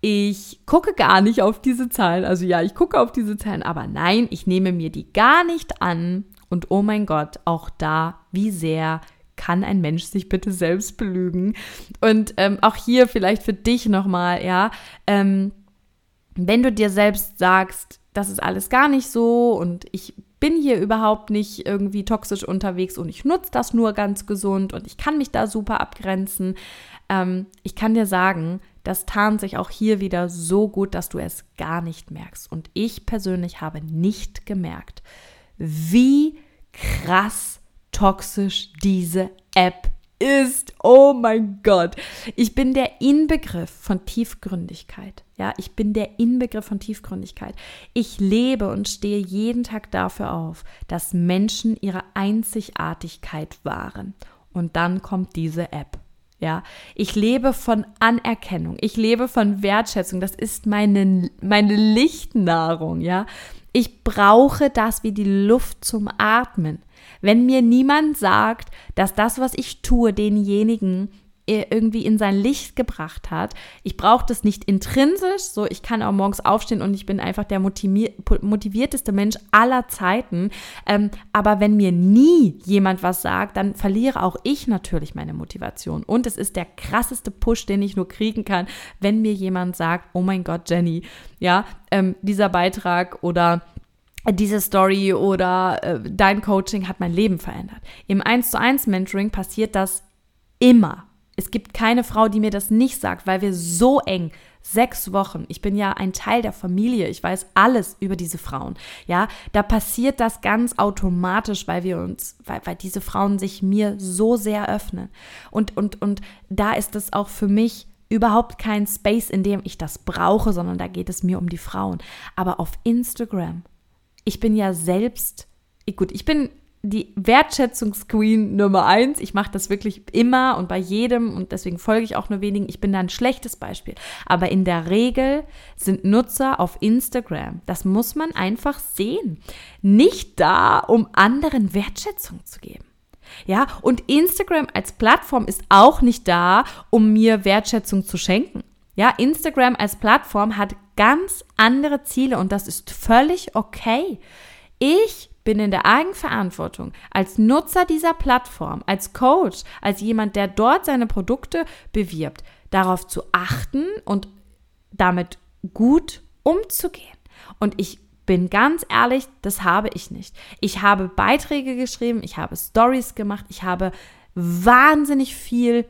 Ich gucke gar nicht auf diese Zahlen. Also ja, ich gucke auf diese Zahlen, aber nein, ich nehme mir die gar nicht an. Und oh mein Gott, auch da, wie sehr kann ein Mensch sich bitte selbst belügen? Und ähm, auch hier vielleicht für dich nochmal, ja, ähm, wenn du dir selbst sagst, das ist alles gar nicht so und ich bin hier überhaupt nicht irgendwie toxisch unterwegs und ich nutze das nur ganz gesund und ich kann mich da super abgrenzen. Ähm, ich kann dir sagen, das tarnt sich auch hier wieder so gut, dass du es gar nicht merkst. Und ich persönlich habe nicht gemerkt, wie krass toxisch diese App ist. Oh mein Gott. Ich bin der Inbegriff von Tiefgründigkeit. Ja, ich bin der Inbegriff von Tiefgründigkeit. Ich lebe und stehe jeden Tag dafür auf, dass Menschen ihre Einzigartigkeit wahren. Und dann kommt diese App. Ja, ich lebe von Anerkennung. Ich lebe von Wertschätzung. Das ist meine, meine Lichtnahrung. Ja, ich brauche das wie die Luft zum Atmen. Wenn mir niemand sagt, dass das, was ich tue, denjenigen irgendwie in sein Licht gebracht hat. Ich brauche das nicht intrinsisch, so ich kann auch morgens aufstehen und ich bin einfach der motivierteste Mensch aller Zeiten. Ähm, aber wenn mir nie jemand was sagt, dann verliere auch ich natürlich meine Motivation. Und es ist der krasseste Push, den ich nur kriegen kann, wenn mir jemand sagt, oh mein Gott, Jenny, ja, ähm, dieser Beitrag oder diese Story oder äh, dein Coaching hat mein Leben verändert. Im 1 zu 1 Mentoring passiert das immer. Es gibt keine Frau, die mir das nicht sagt, weil wir so eng sechs Wochen. Ich bin ja ein Teil der Familie. Ich weiß alles über diese Frauen. Ja, da passiert das ganz automatisch, weil wir uns, weil, weil diese Frauen sich mir so sehr öffnen. Und, und, und da ist es auch für mich überhaupt kein Space, in dem ich das brauche, sondern da geht es mir um die Frauen. Aber auf Instagram, ich bin ja selbst, gut, ich bin die Wertschätzungsqueen Nummer eins. Ich mache das wirklich immer und bei jedem und deswegen folge ich auch nur wenigen. Ich bin da ein schlechtes Beispiel. Aber in der Regel sind Nutzer auf Instagram, das muss man einfach sehen, nicht da, um anderen Wertschätzung zu geben. Ja, und Instagram als Plattform ist auch nicht da, um mir Wertschätzung zu schenken. Ja, Instagram als Plattform hat ganz andere Ziele und das ist völlig okay. Ich bin in der Eigenverantwortung als Nutzer dieser Plattform, als Coach, als jemand, der dort seine Produkte bewirbt, darauf zu achten und damit gut umzugehen. Und ich bin ganz ehrlich, das habe ich nicht. Ich habe Beiträge geschrieben, ich habe Stories gemacht, ich habe wahnsinnig viel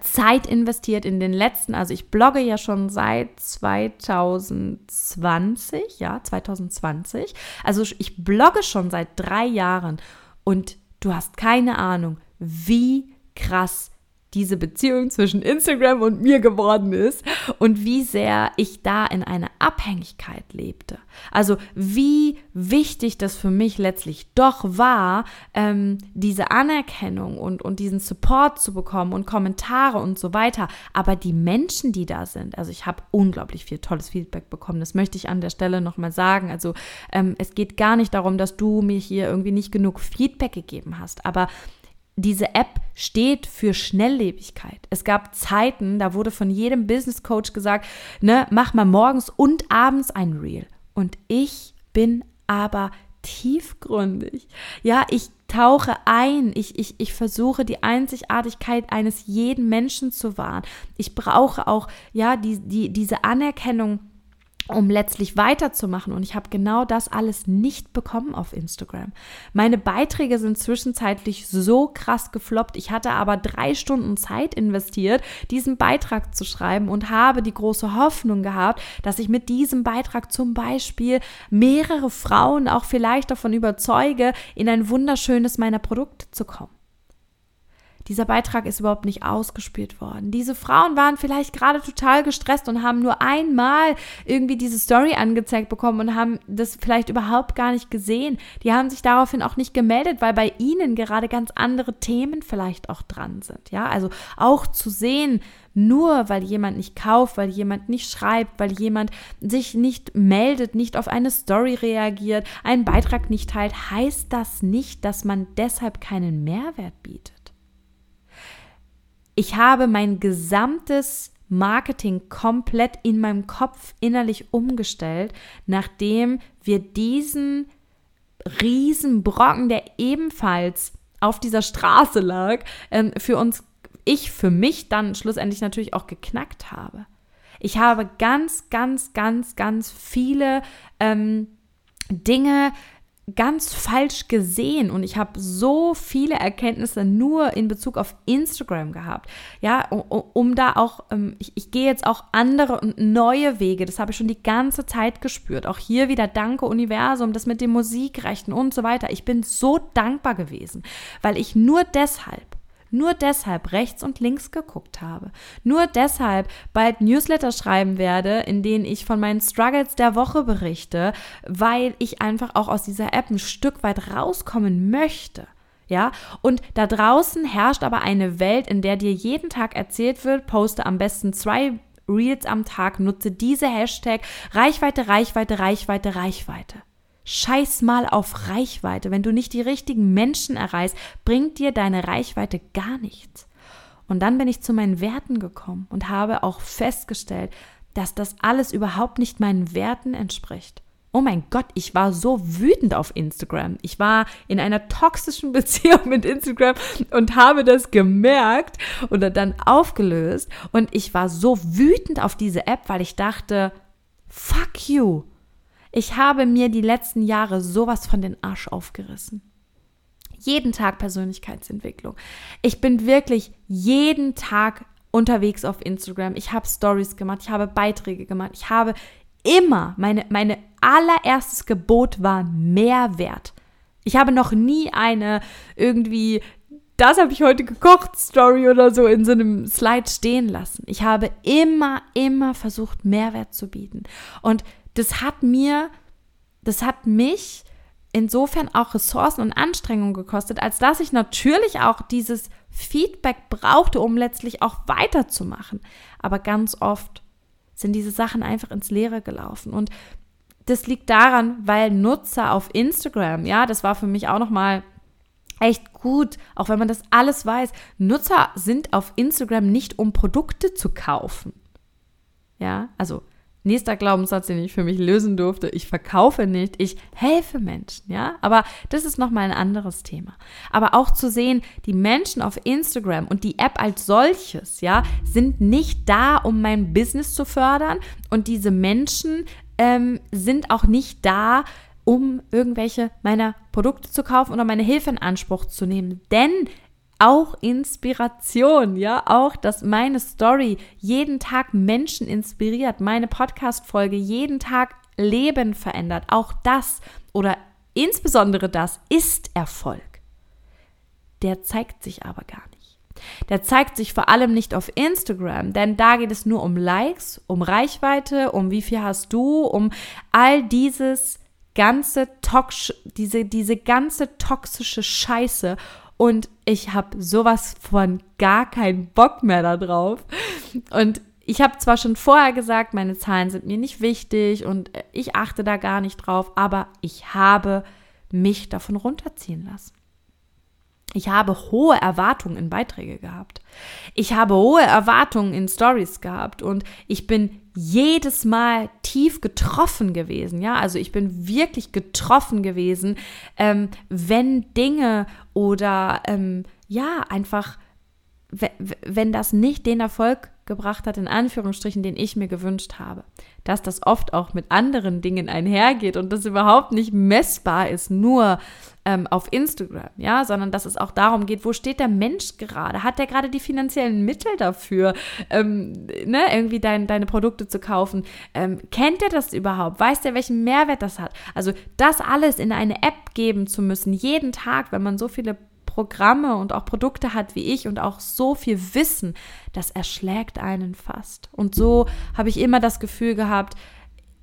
Zeit investiert in den letzten, also ich blogge ja schon seit 2020, ja, 2020. Also ich blogge schon seit drei Jahren und du hast keine Ahnung, wie krass diese Beziehung zwischen Instagram und mir geworden ist und wie sehr ich da in einer Abhängigkeit lebte. Also wie wichtig das für mich letztlich doch war, ähm, diese Anerkennung und, und diesen Support zu bekommen und Kommentare und so weiter. Aber die Menschen, die da sind, also ich habe unglaublich viel tolles Feedback bekommen, das möchte ich an der Stelle nochmal sagen. Also ähm, es geht gar nicht darum, dass du mir hier irgendwie nicht genug Feedback gegeben hast, aber diese App steht für Schnelllebigkeit. Es gab Zeiten, da wurde von jedem Business Coach gesagt, ne, mach mal morgens und abends ein Reel. Und ich bin aber tiefgründig. Ja, ich tauche ein. Ich, ich, ich versuche die Einzigartigkeit eines jeden Menschen zu wahren. Ich brauche auch, ja, die, die, diese Anerkennung um letztlich weiterzumachen. Und ich habe genau das alles nicht bekommen auf Instagram. Meine Beiträge sind zwischenzeitlich so krass gefloppt. Ich hatte aber drei Stunden Zeit investiert, diesen Beitrag zu schreiben und habe die große Hoffnung gehabt, dass ich mit diesem Beitrag zum Beispiel mehrere Frauen auch vielleicht davon überzeuge, in ein wunderschönes meiner Produkte zu kommen. Dieser Beitrag ist überhaupt nicht ausgespielt worden. Diese Frauen waren vielleicht gerade total gestresst und haben nur einmal irgendwie diese Story angezeigt bekommen und haben das vielleicht überhaupt gar nicht gesehen. Die haben sich daraufhin auch nicht gemeldet, weil bei ihnen gerade ganz andere Themen vielleicht auch dran sind. Ja, also auch zu sehen, nur weil jemand nicht kauft, weil jemand nicht schreibt, weil jemand sich nicht meldet, nicht auf eine Story reagiert, einen Beitrag nicht teilt, heißt das nicht, dass man deshalb keinen Mehrwert bietet. Ich habe mein gesamtes Marketing komplett in meinem Kopf innerlich umgestellt, nachdem wir diesen Riesenbrocken, der ebenfalls auf dieser Straße lag, ähm, für uns, ich für mich dann schlussendlich natürlich auch geknackt habe. Ich habe ganz, ganz, ganz, ganz viele ähm, Dinge ganz falsch gesehen und ich habe so viele Erkenntnisse nur in Bezug auf Instagram gehabt. Ja, um, da auch, ähm, ich, ich gehe jetzt auch andere und neue Wege, das habe ich schon die ganze Zeit gespürt. Auch hier wieder Danke Universum, das mit den Musikrechten und so weiter. Ich bin so dankbar gewesen, weil ich nur deshalb nur deshalb rechts und links geguckt habe. Nur deshalb bald Newsletter schreiben werde, in denen ich von meinen Struggles der Woche berichte, weil ich einfach auch aus dieser App ein Stück weit rauskommen möchte. Ja, und da draußen herrscht aber eine Welt, in der dir jeden Tag erzählt wird, poste am besten zwei Reels am Tag, nutze diese Hashtag Reichweite, Reichweite, Reichweite, Reichweite. Scheiß mal auf Reichweite. Wenn du nicht die richtigen Menschen erreichst, bringt dir deine Reichweite gar nichts. Und dann bin ich zu meinen Werten gekommen und habe auch festgestellt, dass das alles überhaupt nicht meinen Werten entspricht. Oh mein Gott, ich war so wütend auf Instagram. Ich war in einer toxischen [LAUGHS] Beziehung mit Instagram und habe das gemerkt oder dann aufgelöst. Und ich war so wütend auf diese App, weil ich dachte, fuck you. Ich habe mir die letzten Jahre sowas von den Arsch aufgerissen. Jeden Tag Persönlichkeitsentwicklung. Ich bin wirklich jeden Tag unterwegs auf Instagram. Ich habe Stories gemacht, ich habe Beiträge gemacht, ich habe immer, meine, meine allererstes Gebot war Mehrwert. Ich habe noch nie eine irgendwie, das habe ich heute gekocht, Story oder so in so einem Slide stehen lassen. Ich habe immer, immer versucht, Mehrwert zu bieten. Und das hat mir, das hat mich insofern auch Ressourcen und Anstrengungen gekostet, als dass ich natürlich auch dieses Feedback brauchte, um letztlich auch weiterzumachen. Aber ganz oft sind diese Sachen einfach ins Leere gelaufen. Und das liegt daran, weil Nutzer auf Instagram, ja, das war für mich auch nochmal echt gut, auch wenn man das alles weiß. Nutzer sind auf Instagram nicht, um Produkte zu kaufen. Ja, also Nächster Glaubenssatz, den ich für mich lösen durfte, ich verkaufe nicht, ich helfe Menschen, ja? Aber das ist nochmal ein anderes Thema. Aber auch zu sehen, die Menschen auf Instagram und die App als solches, ja, sind nicht da, um mein Business zu fördern und diese Menschen ähm, sind auch nicht da, um irgendwelche meiner Produkte zu kaufen oder meine Hilfe in Anspruch zu nehmen. Denn auch Inspiration, ja, auch, dass meine Story jeden Tag Menschen inspiriert, meine Podcast-Folge jeden Tag Leben verändert. Auch das oder insbesondere das ist Erfolg. Der zeigt sich aber gar nicht. Der zeigt sich vor allem nicht auf Instagram, denn da geht es nur um Likes, um Reichweite, um wie viel hast du, um all dieses ganze tox diese, diese ganze toxische Scheiße und ich habe sowas von gar keinen Bock mehr darauf. Und ich habe zwar schon vorher gesagt, meine Zahlen sind mir nicht wichtig und ich achte da gar nicht drauf, aber ich habe mich davon runterziehen lassen. Ich habe hohe Erwartungen in Beiträge gehabt. Ich habe hohe Erwartungen in Stories gehabt und ich bin jedes Mal tief getroffen gewesen. Ja, also ich bin wirklich getroffen gewesen, ähm, wenn Dinge oder ähm, ja einfach wenn das nicht den Erfolg gebracht hat, in Anführungsstrichen, den ich mir gewünscht habe. Dass das oft auch mit anderen Dingen einhergeht und das überhaupt nicht messbar ist, nur ähm, auf Instagram, ja, sondern dass es auch darum geht, wo steht der Mensch gerade? Hat der gerade die finanziellen Mittel dafür, ähm, ne, irgendwie dein, deine Produkte zu kaufen? Ähm, kennt er das überhaupt? Weiß der, welchen Mehrwert das hat? Also das alles in eine App geben zu müssen, jeden Tag, wenn man so viele Programme und auch Produkte hat wie ich und auch so viel Wissen, das erschlägt einen fast. Und so habe ich immer das Gefühl gehabt,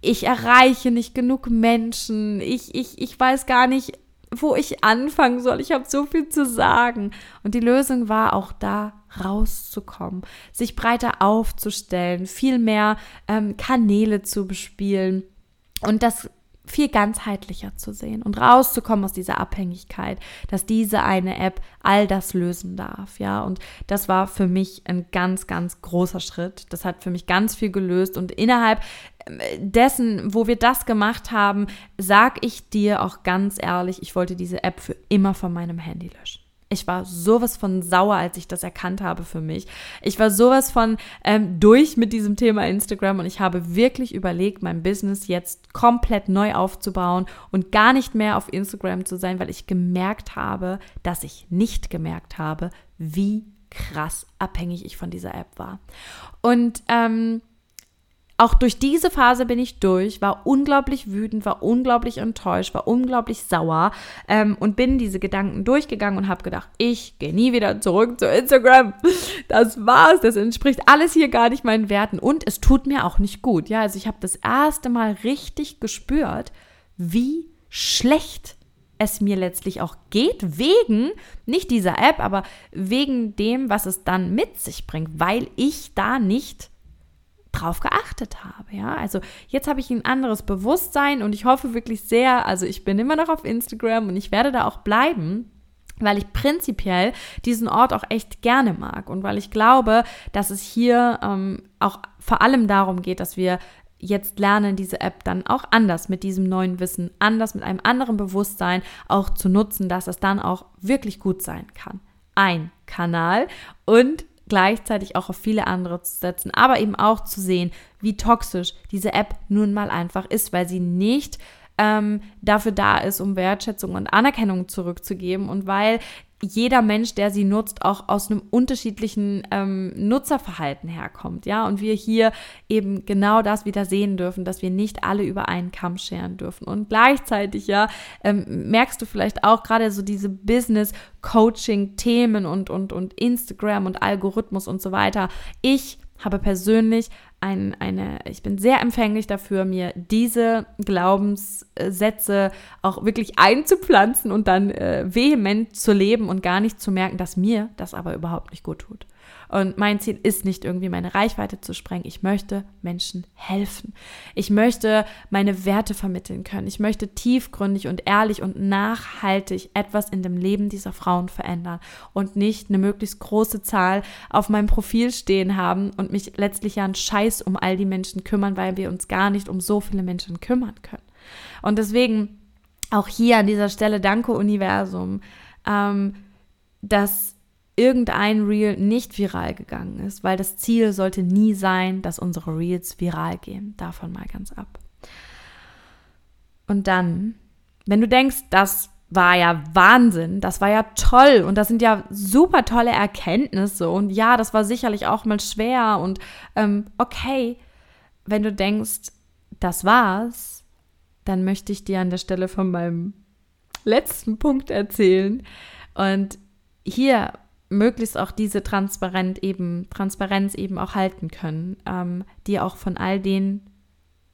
ich erreiche nicht genug Menschen, ich, ich, ich weiß gar nicht, wo ich anfangen soll. Ich habe so viel zu sagen. Und die Lösung war auch da, rauszukommen, sich breiter aufzustellen, viel mehr ähm, Kanäle zu bespielen. Und das viel ganzheitlicher zu sehen und rauszukommen aus dieser Abhängigkeit, dass diese eine App all das lösen darf, ja. Und das war für mich ein ganz, ganz großer Schritt. Das hat für mich ganz viel gelöst und innerhalb ähm, dessen, wo wir das gemacht haben, sag ich dir auch ganz ehrlich, ich wollte diese App für immer von meinem Handy löschen. Ich war sowas von sauer, als ich das erkannt habe für mich. Ich war sowas von ähm, durch mit diesem Thema Instagram und ich habe wirklich überlegt, mein Business jetzt komplett neu aufzubauen und gar nicht mehr auf Instagram zu sein, weil ich gemerkt habe, dass ich nicht gemerkt habe, wie krass abhängig ich von dieser App war. Und ähm, auch durch diese Phase bin ich durch, war unglaublich wütend, war unglaublich enttäuscht, war unglaublich sauer ähm, und bin diese Gedanken durchgegangen und habe gedacht, ich gehe nie wieder zurück zu Instagram. Das war's, das entspricht alles hier gar nicht meinen Werten und es tut mir auch nicht gut. Ja, also ich habe das erste Mal richtig gespürt, wie schlecht es mir letztlich auch geht, wegen nicht dieser App, aber wegen dem, was es dann mit sich bringt, weil ich da nicht drauf geachtet habe. Ja, also jetzt habe ich ein anderes Bewusstsein und ich hoffe wirklich sehr, also ich bin immer noch auf Instagram und ich werde da auch bleiben weil ich prinzipiell diesen Ort auch echt gerne mag und weil ich glaube, dass es hier ähm, auch vor allem darum geht, dass wir jetzt lernen, diese App dann auch anders mit diesem neuen Wissen, anders mit einem anderen Bewusstsein auch zu nutzen, dass es dann auch wirklich gut sein kann. Ein Kanal und gleichzeitig auch auf viele andere zu setzen, aber eben auch zu sehen, wie toxisch diese App nun mal einfach ist, weil sie nicht ähm, dafür da ist, um Wertschätzung und Anerkennung zurückzugeben und weil jeder Mensch, der sie nutzt, auch aus einem unterschiedlichen ähm, Nutzerverhalten herkommt, ja, und wir hier eben genau das wieder sehen dürfen, dass wir nicht alle über einen Kamm scheren dürfen. Und gleichzeitig, ja, ähm, merkst du vielleicht auch gerade so diese Business-Coaching-Themen und, und, und Instagram und Algorithmus und so weiter. Ich habe persönlich ein, eine, ich bin sehr empfänglich dafür, mir diese Glaubenssätze auch wirklich einzupflanzen und dann äh, vehement zu leben und gar nicht zu merken, dass mir das aber überhaupt nicht gut tut. Und mein Ziel ist nicht irgendwie meine Reichweite zu sprengen. Ich möchte Menschen helfen. Ich möchte meine Werte vermitteln können. Ich möchte tiefgründig und ehrlich und nachhaltig etwas in dem Leben dieser Frauen verändern und nicht eine möglichst große Zahl auf meinem Profil stehen haben und mich letztlich ja einen Scheiß um all die Menschen kümmern, weil wir uns gar nicht um so viele Menschen kümmern können. Und deswegen auch hier an dieser Stelle danke Universum, ähm, dass irgendein Reel nicht viral gegangen ist, weil das Ziel sollte nie sein, dass unsere Reels viral gehen. Davon mal ganz ab. Und dann, wenn du denkst, das war ja Wahnsinn, das war ja toll und das sind ja super tolle Erkenntnisse und ja, das war sicherlich auch mal schwer und ähm, okay, wenn du denkst, das war's, dann möchte ich dir an der Stelle von meinem letzten Punkt erzählen. Und hier möglichst auch diese Transparenz eben, Transparenz eben auch halten können, ähm, dir auch von all den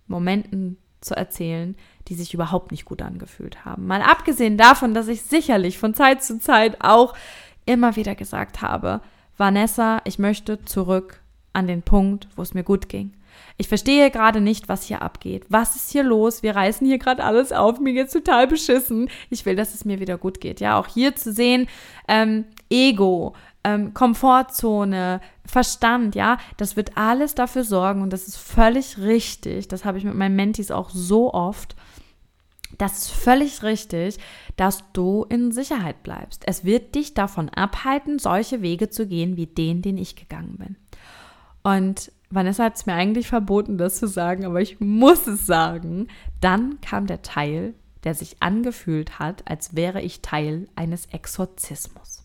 Momenten zu erzählen, die sich überhaupt nicht gut angefühlt haben. Mal abgesehen davon, dass ich sicherlich von Zeit zu Zeit auch immer wieder gesagt habe, Vanessa, ich möchte zurück an den Punkt, wo es mir gut ging. Ich verstehe gerade nicht, was hier abgeht. Was ist hier los? Wir reißen hier gerade alles auf. Mir geht's total beschissen. Ich will, dass es mir wieder gut geht. Ja, auch hier zu sehen, ähm, Ego, ähm, Komfortzone, Verstand, ja, das wird alles dafür sorgen und das ist völlig richtig. Das habe ich mit meinen Mentis auch so oft. Das ist völlig richtig, dass du in Sicherheit bleibst. Es wird dich davon abhalten, solche Wege zu gehen wie den, den ich gegangen bin. Und Vanessa hat es mir eigentlich verboten, das zu sagen, aber ich muss es sagen. Dann kam der Teil, der sich angefühlt hat, als wäre ich Teil eines Exorzismus.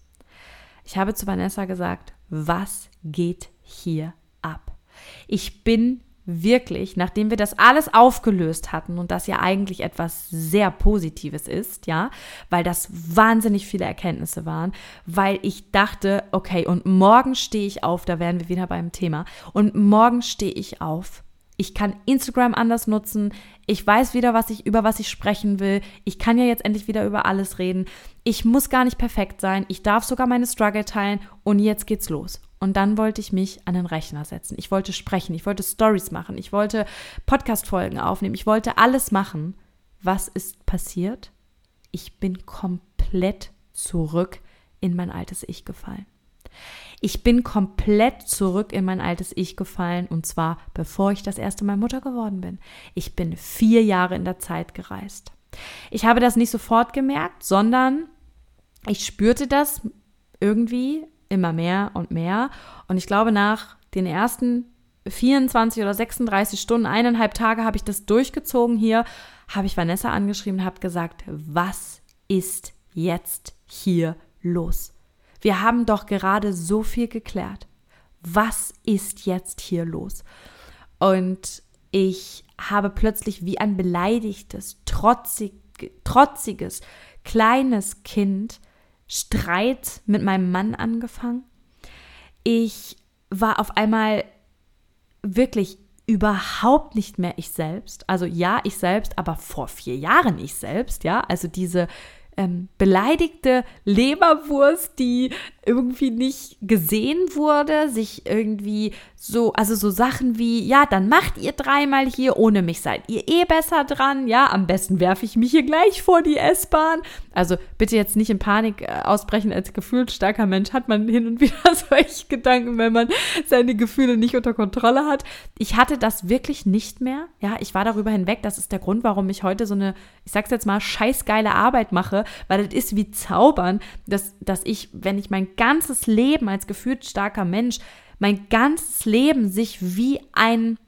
Ich habe zu Vanessa gesagt, was geht hier ab? Ich bin wirklich, nachdem wir das alles aufgelöst hatten und das ja eigentlich etwas sehr Positives ist, ja, weil das wahnsinnig viele Erkenntnisse waren, weil ich dachte, okay, und morgen stehe ich auf, da wären wir wieder beim Thema, und morgen stehe ich auf. Ich kann Instagram anders nutzen. Ich weiß wieder, was ich über was ich sprechen will. Ich kann ja jetzt endlich wieder über alles reden. Ich muss gar nicht perfekt sein. Ich darf sogar meine Struggle teilen und jetzt geht's los. Und dann wollte ich mich an den Rechner setzen. Ich wollte sprechen, ich wollte Stories machen, ich wollte Podcast-Folgen aufnehmen, ich wollte alles machen. Was ist passiert? Ich bin komplett zurück in mein altes Ich gefallen. Ich bin komplett zurück in mein altes Ich gefallen und zwar bevor ich das erste Mal Mutter geworden bin. Ich bin vier Jahre in der Zeit gereist. Ich habe das nicht sofort gemerkt, sondern ich spürte das irgendwie immer mehr und mehr. Und ich glaube, nach den ersten 24 oder 36 Stunden, eineinhalb Tage habe ich das durchgezogen hier, habe ich Vanessa angeschrieben und habe gesagt, was ist jetzt hier los? Wir haben doch gerade so viel geklärt. Was ist jetzt hier los? Und ich habe plötzlich wie ein beleidigtes, trotzig, trotziges, kleines Kind Streit mit meinem Mann angefangen. Ich war auf einmal wirklich überhaupt nicht mehr ich selbst. Also ja, ich selbst, aber vor vier Jahren ich selbst, ja. Also diese ähm, beleidigte Leberwurst, die irgendwie nicht gesehen wurde, sich irgendwie so, also so Sachen wie, ja, dann macht ihr dreimal hier, ohne mich seid ihr eh besser dran, ja, am besten werfe ich mich hier gleich vor die S-Bahn. Also bitte jetzt nicht in Panik äh, ausbrechen als gefühlsstarker Mensch. Hat man hin und wieder [LAUGHS] solche Gedanken, wenn man seine Gefühle nicht unter Kontrolle hat. Ich hatte das wirklich nicht mehr. Ja, ich war darüber hinweg. Das ist der Grund, warum ich heute so eine, ich sag's jetzt mal, scheißgeile Arbeit mache, weil das ist wie Zaubern, dass, dass ich, wenn ich mein ganzes Leben als gefühlsstarker Mensch, mein ganzes Leben sich wie ein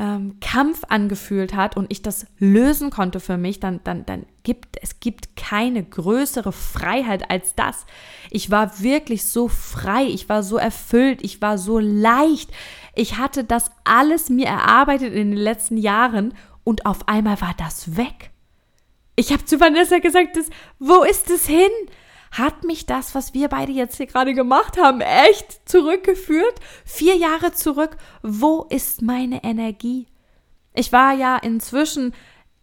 ähm, Kampf angefühlt hat und ich das lösen konnte für mich, dann, dann, dann gibt es gibt keine größere Freiheit als das. Ich war wirklich so frei, ich war so erfüllt, ich war so leicht. Ich hatte das alles mir erarbeitet in den letzten Jahren und auf einmal war das weg. Ich habe zu Vanessa gesagt, das, wo ist es hin? Hat mich das, was wir beide jetzt hier gerade gemacht haben, echt zurückgeführt? Vier Jahre zurück. Wo ist meine Energie? Ich war ja inzwischen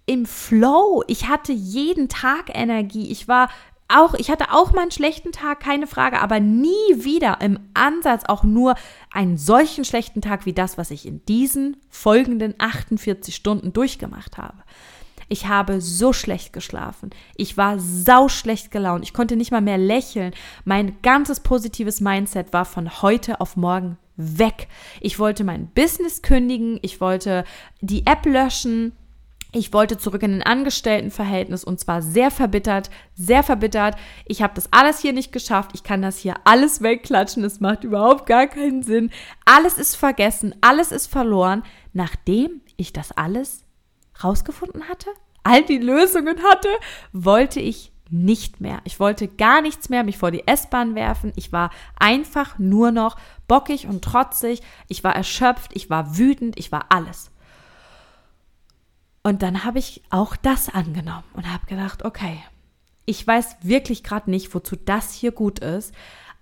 im Flow. Ich hatte jeden Tag Energie. Ich war auch, ich hatte auch mal einen schlechten Tag, keine Frage, aber nie wieder im Ansatz auch nur einen solchen schlechten Tag wie das, was ich in diesen folgenden 48 Stunden durchgemacht habe. Ich habe so schlecht geschlafen. Ich war sau schlecht gelaunt. Ich konnte nicht mal mehr lächeln. Mein ganzes positives Mindset war von heute auf morgen weg. Ich wollte mein Business kündigen. Ich wollte die App löschen. Ich wollte zurück in ein Angestelltenverhältnis und zwar sehr verbittert, sehr verbittert. Ich habe das alles hier nicht geschafft. Ich kann das hier alles wegklatschen. Es macht überhaupt gar keinen Sinn. Alles ist vergessen, alles ist verloren, nachdem ich das alles rausgefunden hatte, all die Lösungen hatte, wollte ich nicht mehr. Ich wollte gar nichts mehr, mich vor die S-Bahn werfen. Ich war einfach nur noch bockig und trotzig. Ich war erschöpft, ich war wütend, ich war alles. Und dann habe ich auch das angenommen und habe gedacht, okay, ich weiß wirklich gerade nicht, wozu das hier gut ist,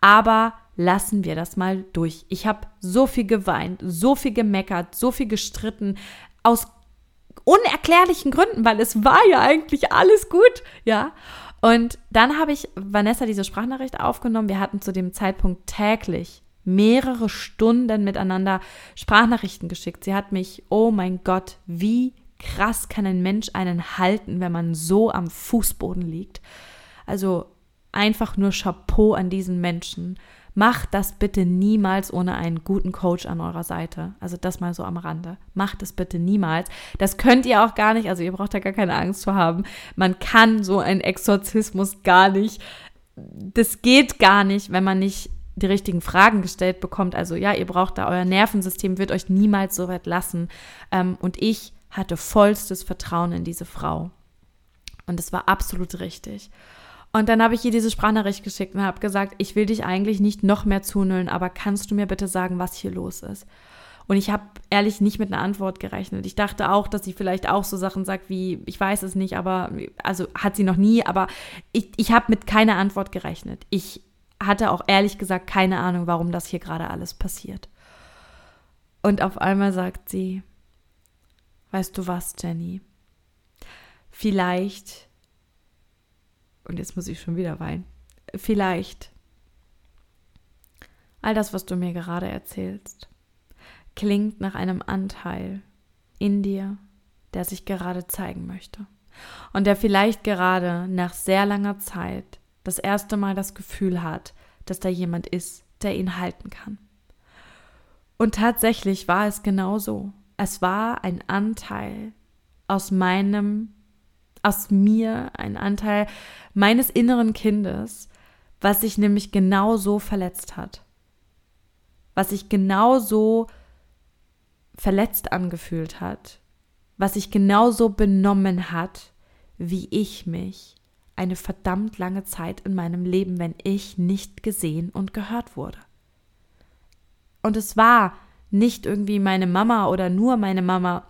aber lassen wir das mal durch. Ich habe so viel geweint, so viel gemeckert, so viel gestritten, aus unerklärlichen Gründen, weil es war ja eigentlich alles gut, ja. Und dann habe ich Vanessa diese Sprachnachricht aufgenommen. Wir hatten zu dem Zeitpunkt täglich mehrere Stunden miteinander Sprachnachrichten geschickt. Sie hat mich, oh mein Gott, wie krass kann ein Mensch einen halten, wenn man so am Fußboden liegt. Also einfach nur Chapeau an diesen Menschen. Macht das bitte niemals ohne einen guten Coach an eurer Seite. Also das mal so am Rande. Macht es bitte niemals. Das könnt ihr auch gar nicht. Also ihr braucht da gar keine Angst zu haben. Man kann so einen Exorzismus gar nicht. Das geht gar nicht, wenn man nicht die richtigen Fragen gestellt bekommt. Also ja, ihr braucht da euer Nervensystem, wird euch niemals so weit lassen. Ähm, und ich hatte vollstes Vertrauen in diese Frau. Und es war absolut richtig. Und dann habe ich ihr diese Sprachnachricht geschickt und habe gesagt, ich will dich eigentlich nicht noch mehr zunüllen, aber kannst du mir bitte sagen, was hier los ist? Und ich habe ehrlich nicht mit einer Antwort gerechnet. Ich dachte auch, dass sie vielleicht auch so Sachen sagt wie, ich weiß es nicht, aber, also hat sie noch nie, aber ich, ich habe mit keiner Antwort gerechnet. Ich hatte auch ehrlich gesagt keine Ahnung, warum das hier gerade alles passiert. Und auf einmal sagt sie, weißt du was, Jenny? Vielleicht und jetzt muss ich schon wieder weinen, vielleicht all das, was du mir gerade erzählst, klingt nach einem Anteil in dir, der sich gerade zeigen möchte. Und der vielleicht gerade nach sehr langer Zeit das erste Mal das Gefühl hat, dass da jemand ist, der ihn halten kann. Und tatsächlich war es genau so. Es war ein Anteil aus meinem aus mir, ein Anteil meines inneren Kindes, was sich nämlich genau so verletzt hat. Was sich genau so verletzt angefühlt hat. Was sich genau so benommen hat, wie ich mich eine verdammt lange Zeit in meinem Leben, wenn ich nicht gesehen und gehört wurde. Und es war nicht irgendwie meine Mama oder nur meine Mama,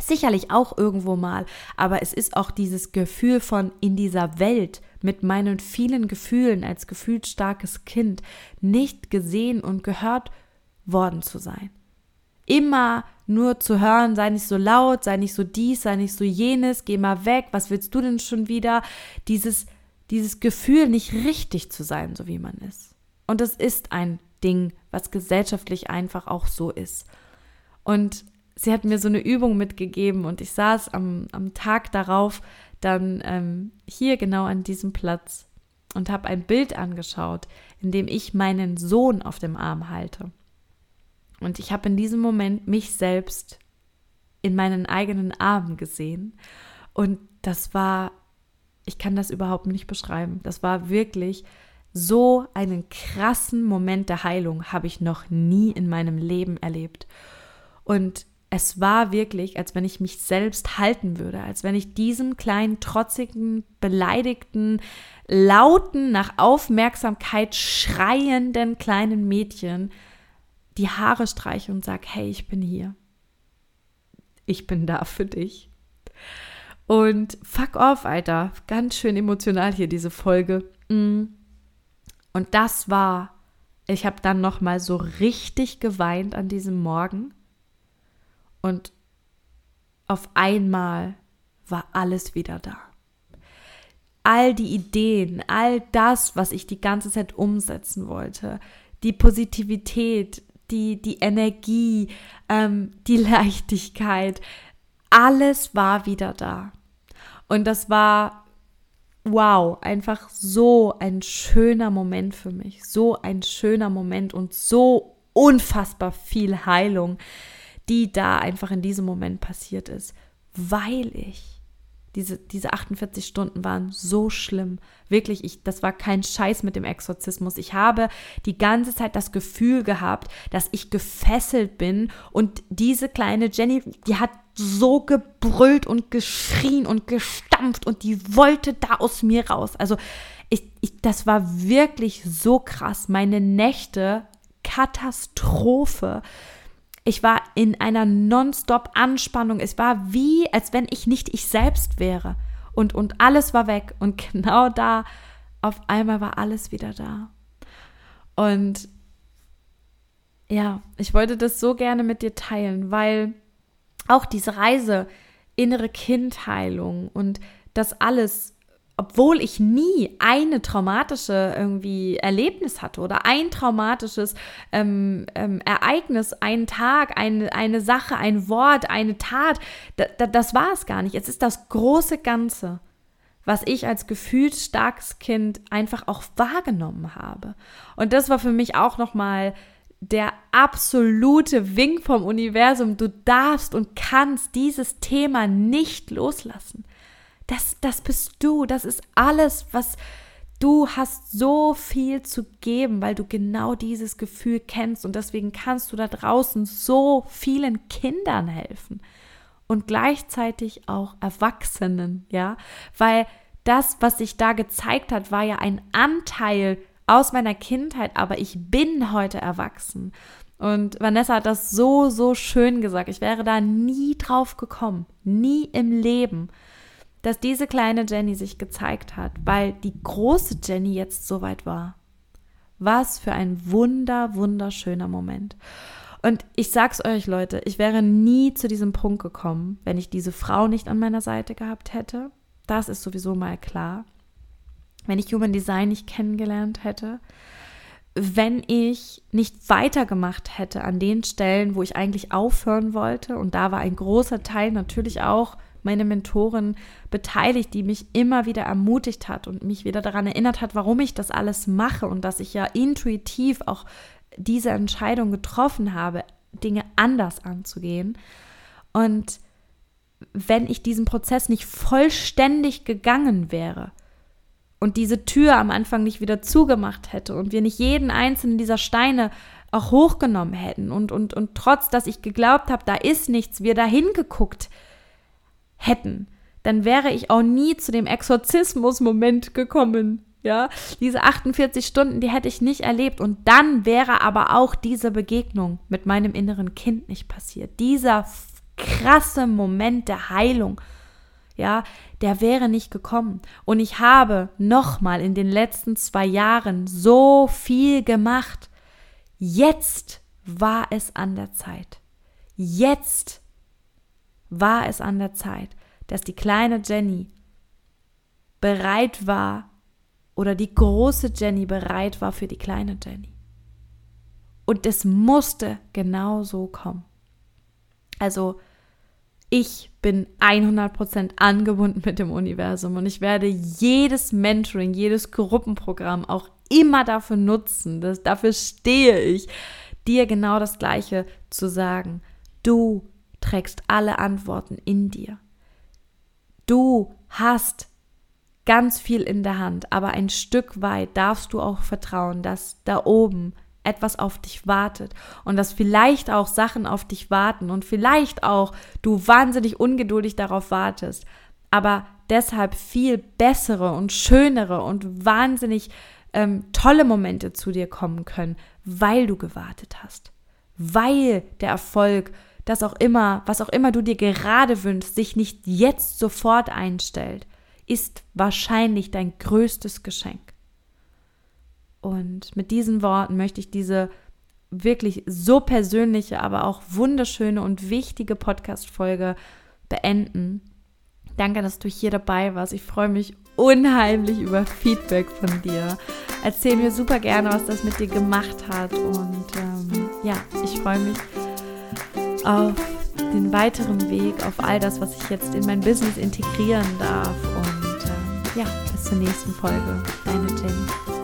Sicherlich auch irgendwo mal, aber es ist auch dieses Gefühl von in dieser Welt mit meinen vielen Gefühlen als gefühlsstarkes Kind nicht gesehen und gehört worden zu sein. Immer nur zu hören, sei nicht so laut, sei nicht so dies, sei nicht so jenes, geh mal weg, was willst du denn schon wieder? Dieses, dieses Gefühl, nicht richtig zu sein, so wie man ist. Und das ist ein Ding, was gesellschaftlich einfach auch so ist. Und sie hat mir so eine Übung mitgegeben und ich saß am, am Tag darauf dann ähm, hier genau an diesem Platz und habe ein Bild angeschaut, in dem ich meinen Sohn auf dem Arm halte. Und ich habe in diesem Moment mich selbst in meinen eigenen Armen gesehen. Und das war, ich kann das überhaupt nicht beschreiben. Das war wirklich so einen krassen Moment der Heilung habe ich noch nie in meinem Leben erlebt. Und es war wirklich, als wenn ich mich selbst halten würde, als wenn ich diesem kleinen, trotzigen, beleidigten, lauten, nach Aufmerksamkeit schreienden kleinen Mädchen die Haare streiche und sage, hey, ich bin hier. Ich bin da für dich. Und fuck off, Alter. Ganz schön emotional hier diese Folge. Mm. Und das war, ich habe dann noch mal so richtig geweint an diesem Morgen und auf einmal war alles wieder da. All die Ideen, all das, was ich die ganze Zeit umsetzen wollte, die Positivität, die, die Energie, ähm, die [LAUGHS] Leichtigkeit, alles war wieder da. Und das war, wow, einfach so ein schöner Moment für mich, so ein schöner Moment und so unfassbar viel Heilung die da einfach in diesem Moment passiert ist, weil ich diese, diese 48 Stunden waren so schlimm. Wirklich, ich, das war kein Scheiß mit dem Exorzismus. Ich habe die ganze Zeit das Gefühl gehabt, dass ich gefesselt bin und diese kleine Jenny, die hat so gebrüllt und geschrien und gestampft und die wollte da aus mir raus. Also ich, ich, das war wirklich so krass. Meine Nächte, Katastrophe. Ich war in einer Nonstop-Anspannung. Es war wie, als wenn ich nicht ich selbst wäre. Und, und alles war weg. Und [LAUGHS] genau da, auf einmal war alles wieder da. Und ja, ich wollte das so gerne mit dir teilen, weil auch diese Reise, innere Kindheilung und das alles obwohl ich nie eine traumatische irgendwie Erlebnis hatte oder ein traumatisches ähm, ähm, Ereignis, einen Tag, eine, eine Sache, ein Wort, eine Tat, da, da, das war es gar nicht. Es ist das große Ganze, was ich als gefühlt starkes Kind einfach auch wahrgenommen habe. Und das war für mich auch nochmal der absolute Wink vom Universum. Du darfst und kannst dieses Thema nicht loslassen. Das, das bist du, das ist alles, was du hast so viel zu geben, weil du genau dieses Gefühl kennst und deswegen kannst du da draußen so vielen Kindern helfen und gleichzeitig auch Erwachsenen, ja, weil das, was sich da gezeigt hat, war ja ein Anteil aus meiner Kindheit, aber ich bin heute erwachsen. Und Vanessa hat das so, so schön gesagt. Ich wäre da nie drauf gekommen. Nie im Leben dass diese kleine Jenny sich gezeigt hat, weil die große Jenny jetzt soweit war. Was für ein wunder, wunderschöner Moment. Und ich sag's euch, Leute, ich wäre nie zu diesem Punkt gekommen, wenn ich diese Frau nicht an meiner Seite gehabt hätte. Das ist sowieso mal klar. Wenn ich Human Design nicht kennengelernt hätte, wenn ich nicht weitergemacht hätte an den Stellen, wo ich eigentlich aufhören wollte. Und da war ein großer Teil natürlich auch meine Mentorin beteiligt, die mich immer wieder ermutigt hat und mich wieder daran erinnert hat, warum ich das alles mache und dass ich ja intuitiv auch diese Entscheidung getroffen habe, Dinge anders anzugehen. Und wenn ich diesen Prozess nicht vollständig gegangen wäre und diese Tür am Anfang nicht wieder zugemacht hätte und wir nicht jeden einzelnen dieser Steine auch hochgenommen hätten und, und, und trotz, dass ich geglaubt habe, da ist nichts, wir da hingeguckt hätten, dann wäre ich auch nie zu dem Exorzismus-Moment gekommen. Ja, diese 48 Stunden, die hätte ich nicht erlebt. Und dann wäre aber auch diese Begegnung mit meinem inneren Kind nicht passiert. Dieser krasse Moment der Heilung, ja, der wäre nicht gekommen. Und ich habe nochmal in den letzten zwei Jahren so viel gemacht. Jetzt war es an der Zeit. Jetzt war es an der Zeit, dass die kleine Jenny bereit war oder die große Jenny bereit war für die kleine Jenny. Und es musste genau so kommen. Also ich bin 100% angebunden mit dem Universum und ich werde jedes Mentoring, jedes Gruppenprogramm auch immer dafür nutzen, das, dafür stehe ich, dir genau das Gleiche zu sagen. Du trägst alle Antworten in dir. Du hast ganz viel in der Hand, aber ein Stück weit darfst du auch vertrauen, dass da oben etwas auf dich wartet und dass vielleicht auch Sachen auf dich warten und vielleicht auch du wahnsinnig ungeduldig darauf wartest, aber deshalb viel bessere und schönere und wahnsinnig ähm, tolle Momente zu dir kommen können, weil du gewartet hast, weil der Erfolg, das auch immer, was auch immer du dir gerade wünschst, sich nicht jetzt sofort einstellt, ist wahrscheinlich dein größtes Geschenk. Und mit diesen Worten möchte ich diese wirklich so persönliche, aber auch wunderschöne und wichtige Podcast-Folge beenden. Danke, dass du hier dabei warst. Ich freue mich unheimlich über Feedback von dir. Erzähl mir super gerne, was das mit dir gemacht hat. Und ähm, ja, ich freue mich auf den weiteren Weg, auf all das, was ich jetzt in mein Business integrieren darf. Und äh, ja, bis zur nächsten Folge. Deine Jenny.